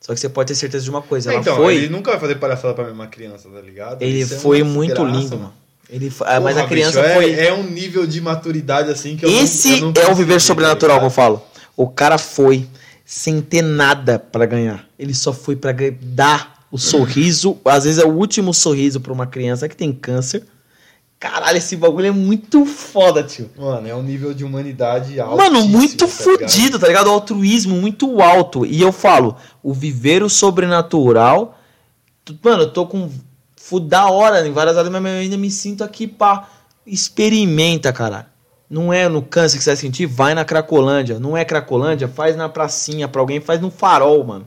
Speaker 2: Só que você pode ter certeza de uma coisa. Ela
Speaker 1: então,
Speaker 2: foi.
Speaker 1: ele nunca vai fazer palhaçada pra mesma criança, tá ligado?
Speaker 2: Ele
Speaker 1: Isso é
Speaker 2: foi
Speaker 1: uma
Speaker 2: muito
Speaker 1: desgraça,
Speaker 2: lindo, mano. Ele foi- ah, mas
Speaker 1: Porra,
Speaker 2: a criança
Speaker 1: bicho, é-
Speaker 2: foi.
Speaker 1: É, um nível de maturidade assim que eu não-
Speaker 2: Esse
Speaker 1: eu não
Speaker 2: é o viver
Speaker 1: ver,
Speaker 2: sobrenatural que
Speaker 1: tá
Speaker 2: eu falo. O cara foi sem ter nada pra ganhar. Ele só foi pra ganhar- dar o sorriso. Às vezes é o último sorriso pra uma criança que tem câncer. Caralho, esse bagulho é muito foda, tio.
Speaker 1: Mano, é um nível de humanidade alto.
Speaker 2: Mano, muito fudido, tá ligado? O altruísmo muito alto. E eu falo, o viver o sobrenatural. tu- Mano, eu tô com. Da hora em várias áreas, mas eu ainda me sinto aqui pra. Experimenta, caralho. Não é no câncer que você vai sentir, vai na Cracolândia. Não é Cracolândia, faz na pracinha pra alguém, faz no farol, mano.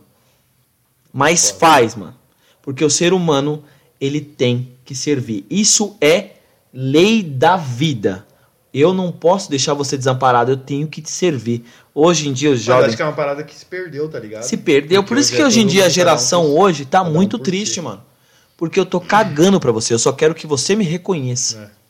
Speaker 2: Mas
Speaker 1: Foda.
Speaker 2: faz, mano. Porque o ser humano, ele tem que servir. Isso é lei da vida. Eu não posso deixar você desamparado, eu tenho que te servir. Hoje em dia os
Speaker 1: Mas
Speaker 2: jovens
Speaker 1: acho que é uma parada que se perdeu, tá ligado?
Speaker 2: se perdeu. Por
Speaker 1: Porque
Speaker 2: isso
Speaker 1: hoje
Speaker 2: que
Speaker 1: é
Speaker 2: hoje em
Speaker 1: todo
Speaker 2: dia a
Speaker 1: um
Speaker 2: geração
Speaker 1: por-
Speaker 2: hoje tá
Speaker 1: um
Speaker 2: muito
Speaker 1: por
Speaker 2: triste,
Speaker 1: si.
Speaker 2: mano. Porque eu tô cagando pra você, eu só quero que você me reconheça.
Speaker 1: É.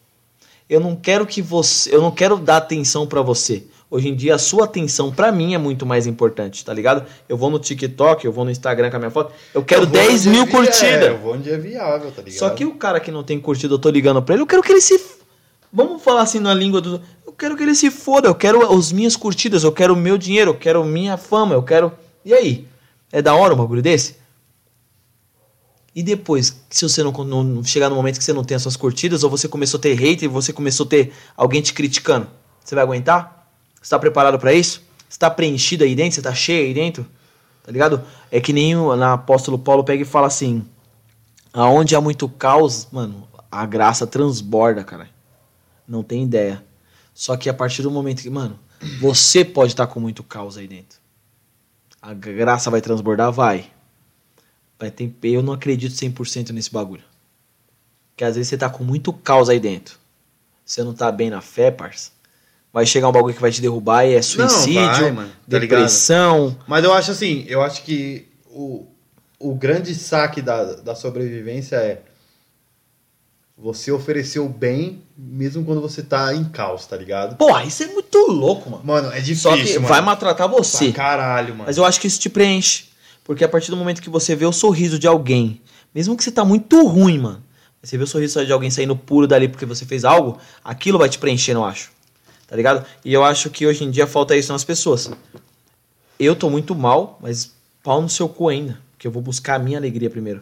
Speaker 2: Eu não quero que você, eu não quero dar atenção pra você. Hoje em dia a sua atenção pra mim é muito mais importante, tá ligado? Eu vou no TikTok, eu vou no Instagram com a minha foto, eu quero
Speaker 1: Eu vou
Speaker 2: 10
Speaker 1: onde é
Speaker 2: mil curtidas.
Speaker 1: É, eu vou onde é viável, tá ligado?
Speaker 2: Só que o cara que não tem curtida, eu tô ligando pra ele, eu quero que ele se. Vamos falar assim na língua do. Eu quero que ele se foda, eu quero as minhas curtidas, eu quero o meu dinheiro, eu quero minha fama, eu quero. E aí? É da hora um bagulho desse? E depois, se você não, não chegar no momento que você não tem as suas curtidas, ou você começou a ter hater, e você começou a ter alguém te criticando, você vai aguentar? Você tá preparado pra isso? Você tá preenchido aí dentro? Você tá cheio aí dentro? Tá ligado? É que nem o na apóstolo Paulo pega e fala assim: aonde há muito caos, mano, a graça transborda, cara. Não tem ideia. Só que a partir do momento que, mano, você pode estar com muito caos aí dentro. A graça vai transbordar? Vai. Vai ter, eu não acredito 100% nesse bagulho. Porque às vezes você tá com muito caos aí dentro. Você não tá bem na fé, parça. Vai chegar um bagulho que vai te derrubar e é suicídio,
Speaker 1: vai, mano, tá
Speaker 2: depressão.
Speaker 1: Mas eu acho assim, eu acho que o, o grande saque da, da sobrevivência é você oferecer o bem mesmo quando você tá em caos, tá ligado?
Speaker 2: Porra, isso é muito louco, mano.
Speaker 1: Mano, é difícil,
Speaker 2: Só que
Speaker 1: mano.
Speaker 2: vai maltratar você.
Speaker 1: Pra caralho, mano.
Speaker 2: Mas eu acho que isso te preenche. Porque a partir do momento que você vê o sorriso de alguém, mesmo que você tá muito ruim, mano, você vê o sorriso de alguém saindo puro dali porque você fez algo, aquilo vai te preencher, eu acho. Tá ligado? E eu acho que hoje em dia falta isso nas pessoas. Eu tô muito mal, mas pau no seu cu ainda, porque eu vou buscar a minha alegria primeiro.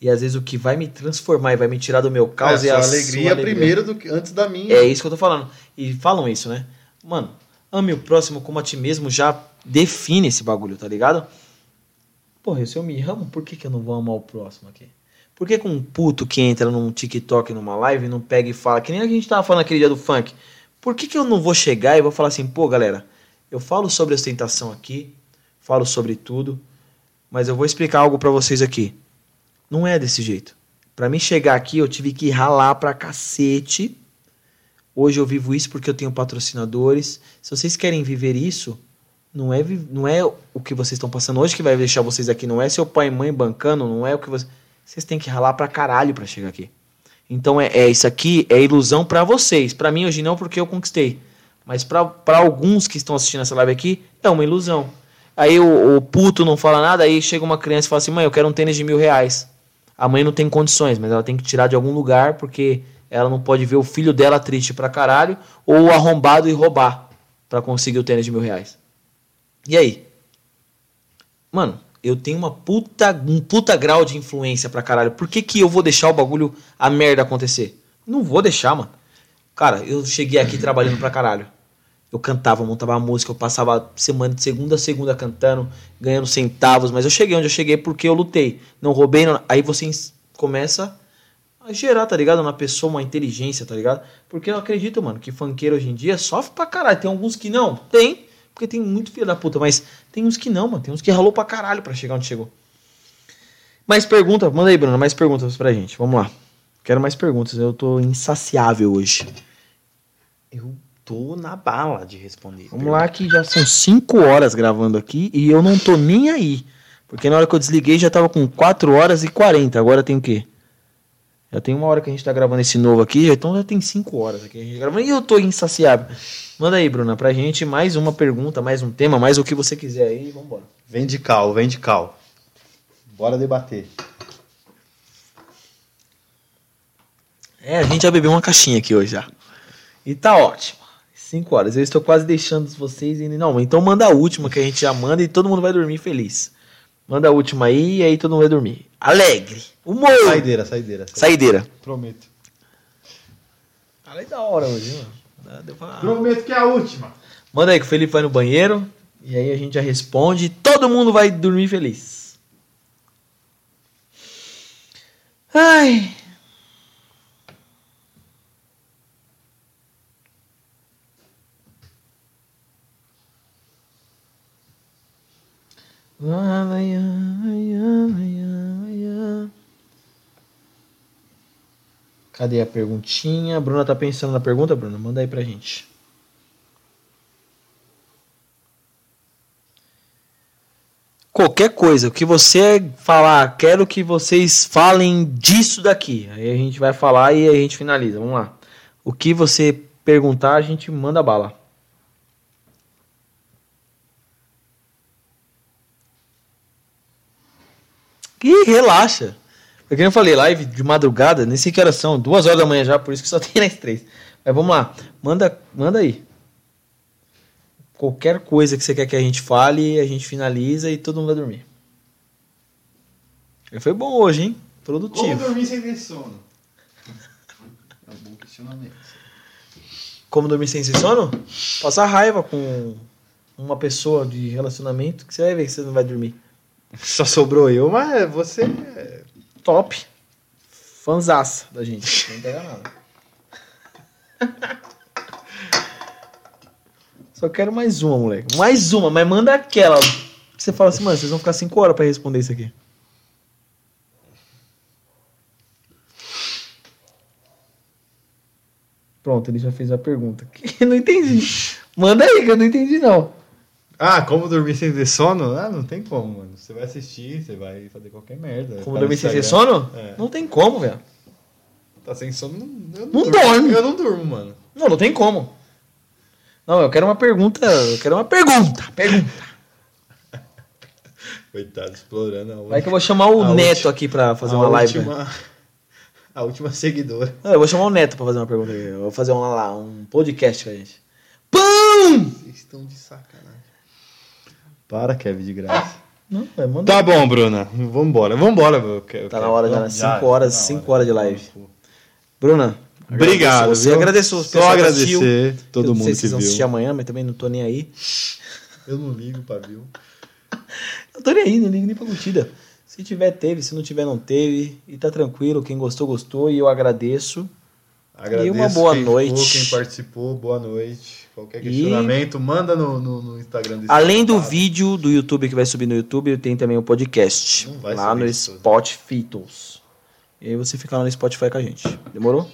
Speaker 2: E às vezes o que vai me transformar e vai me tirar do meu caos é,
Speaker 1: é
Speaker 2: a
Speaker 1: a alegria,
Speaker 2: alegria.
Speaker 1: primeiro do que antes da minha.
Speaker 2: É isso que eu tô falando. E falam isso, né? Mano, ame o próximo como a ti mesmo já define esse bagulho, tá ligado? Porra, se eu me amo, por que, que eu não vou amar o próximo aqui? Por que, que um puto que entra num TikTok, numa live, não pega e fala, que nem a gente tava falando aquele dia do funk, por que, que eu não vou chegar e vou falar assim, pô, galera, eu falo sobre ostentação aqui, falo sobre tudo, mas eu vou explicar algo pra vocês aqui. Não é desse jeito. Pra mim chegar aqui, eu tive que ralar pra cacete. Hoje eu vivo isso porque eu tenho patrocinadores. Se vocês querem viver isso, não é, não é o que vocês estão passando hoje que vai deixar vocês aqui. Não é seu pai e mãe bancando, não é o que vocês. Vocês têm que ralar pra caralho pra chegar aqui. Então é, é isso aqui é ilusão pra vocês. Pra mim hoje não, porque eu conquistei. Mas pra alguns que estão assistindo essa live aqui, é uma ilusão. Aí o, o puto não fala nada, aí chega uma criança e fala assim: mãe, eu quero um tênis de mil reais. A mãe não tem condições, mas ela tem que tirar de algum lugar porque ela não pode ver o filho dela triste pra caralho ou arrombado e roubar pra conseguir o tênis de mil reais. E aí? Mano, eu tenho uma puta, um puta grau de influência pra caralho. Por que, que eu vou deixar o bagulho, a merda acontecer? Não vou deixar, mano. Cara, eu cheguei aqui trabalhando pra caralho. Eu cantava, montava música, eu passava semana de segunda a segunda cantando, ganhando centavos, mas eu cheguei onde eu cheguei porque eu lutei. Não roubei, não... aí você começa a gerar, tá ligado? Na pessoa uma inteligência, tá ligado? Porque eu acredito, mano, que funkeiro hoje em dia sofre pra caralho. Tem alguns que não, tem, porque tem muito filho da puta, mas tem uns que não, mano. Tem uns que ralou pra caralho pra chegar onde chegou. Mais pergunta? Manda aí, Bruno, mais perguntas pra gente. Vamos lá. Quero mais perguntas, eu tô insaciável hoje.
Speaker 1: Eu tô na bala de responder.
Speaker 2: Vamos lá, que já são 5 horas gravando aqui e eu não tô nem aí. Porque na hora que eu desliguei já tava com 4 horas e 40. Agora tem o quê? Já tem uma hora que a gente tá gravando esse novo aqui, então já tem 5 horas aqui a gente gravando. E eu tô insaciável. Manda aí, Bruna, pra gente mais uma pergunta, mais um tema, mais o que você quiser aí. Vambora.
Speaker 1: Vem de cal, vem de cal. Bora debater.
Speaker 2: É, a gente já bebeu uma caixinha aqui hoje já. E tá ótimo. 5 horas. Eu estou quase deixando vocês indo. Não, então manda a última que a gente já manda e todo mundo vai dormir feliz. Manda a última aí e aí todo mundo vai dormir. Alegre. Humor.
Speaker 1: Saideira, saideira.
Speaker 2: Saideira.
Speaker 1: Prometo.
Speaker 2: Falei da hora hoje, mano. Deu pra-
Speaker 1: Prometo que é a última.
Speaker 2: Manda aí que o Felipe vai no banheiro. E aí a gente já responde. Todo mundo vai dormir feliz. Ai. Lá, lá, ia, ia, ia, ia. Cadê a perguntinha? A Bruna tá pensando na pergunta, Bruna? Manda aí pra gente. Qualquer coisa, o que você falar, quero que vocês falem disso daqui. Aí a gente vai falar e a gente finaliza. Vamos lá. O que você perguntar, a gente manda bala. Ih, relaxa. Porque eu falei, live de madrugada, nem sei que horas são, duas horas da manhã já, por isso que só tem nas três. Mas vamos lá, manda, manda aí. Qualquer coisa que você quer que a gente fale, a gente finaliza e todo mundo vai dormir. Foi bom hoje, hein?
Speaker 1: Como
Speaker 2: Produtivo.
Speaker 1: dormir sem ter sono? É um bom questionamento.
Speaker 2: Como dormir sem ter sono? Passar raiva com uma pessoa de relacionamento que você vai ver que você não vai dormir.
Speaker 1: Só sobrou eu, mas você. é-
Speaker 2: Top. Fanzaça da gente. Não pega nada. Só quero mais uma, moleque. Mais uma, mas manda aquela. Que você fala assim, mano, vocês vão ficar 5 horas pra responder isso aqui. Pronto, ele já fez a pergunta. Não entendi. Manda aí, que eu não entendi, não.
Speaker 1: Ah, como dormir sem ter sono? Ah, não tem como, mano. Você vai assistir, você vai fazer qualquer merda.
Speaker 2: Como
Speaker 1: ficar
Speaker 2: dormir sem ter sono?
Speaker 1: É.
Speaker 2: Não tem como, velho.
Speaker 1: Tá sem sono, não, eu
Speaker 2: Não
Speaker 1: durmo.
Speaker 2: dorme.
Speaker 1: Eu não durmo, mano.
Speaker 2: Não, não tem como. Não, eu quero uma pergunta. Eu quero uma pergunta. Pergunta.
Speaker 1: Coitado, explorando a última.
Speaker 2: Vai que eu vou chamar o Neto aqui pra fazer uma live. né?
Speaker 1: última- A última seguidora.
Speaker 2: Não, eu vou chamar o Neto pra fazer uma pergunta aqui. Eu vou fazer uma, lá, um podcast com a gente. Pum!
Speaker 1: Vocês estão de sacanagem. Para, Kevin, de graça.
Speaker 2: Não, é.
Speaker 1: Tá bom, Bruna. Vambora. Vambora. eu quero-
Speaker 2: Tá
Speaker 1: eu
Speaker 2: na hora já, né?
Speaker 1: Vamos,
Speaker 2: 5 horas,
Speaker 1: tá na
Speaker 2: 5 horas de live.
Speaker 1: Pô.
Speaker 2: Bruna.
Speaker 1: Obrigado.
Speaker 2: agradeço você.
Speaker 1: viu?
Speaker 2: Agradeço o
Speaker 1: Só
Speaker 2: pessoal que assistiu.
Speaker 1: agradecer todo
Speaker 2: Eu não
Speaker 1: mundo
Speaker 2: sei
Speaker 1: que
Speaker 2: se vocês vão assistir
Speaker 1: viu.
Speaker 2: amanhã, mas também não tô nem aí.
Speaker 1: Eu não ligo pra viu.
Speaker 2: Não tô nem aí, não ligo nem pra curtida. Se tiver, teve. Se não tiver, não teve. E tá tranquilo. Quem gostou, gostou. E eu agradeço.
Speaker 1: Agradeço
Speaker 2: uma boa
Speaker 1: quem
Speaker 2: noite.
Speaker 1: ficou, quem participou, boa noite. Qualquer
Speaker 2: E-
Speaker 1: questionamento, manda no, no, no Instagram desse
Speaker 2: Além do vídeo do YouTube que vai subir no YouTube, tem também o podcast. Lá no
Speaker 1: tudo.
Speaker 2: Spotify. E aí você fica lá no Spotify com a gente. Demorou?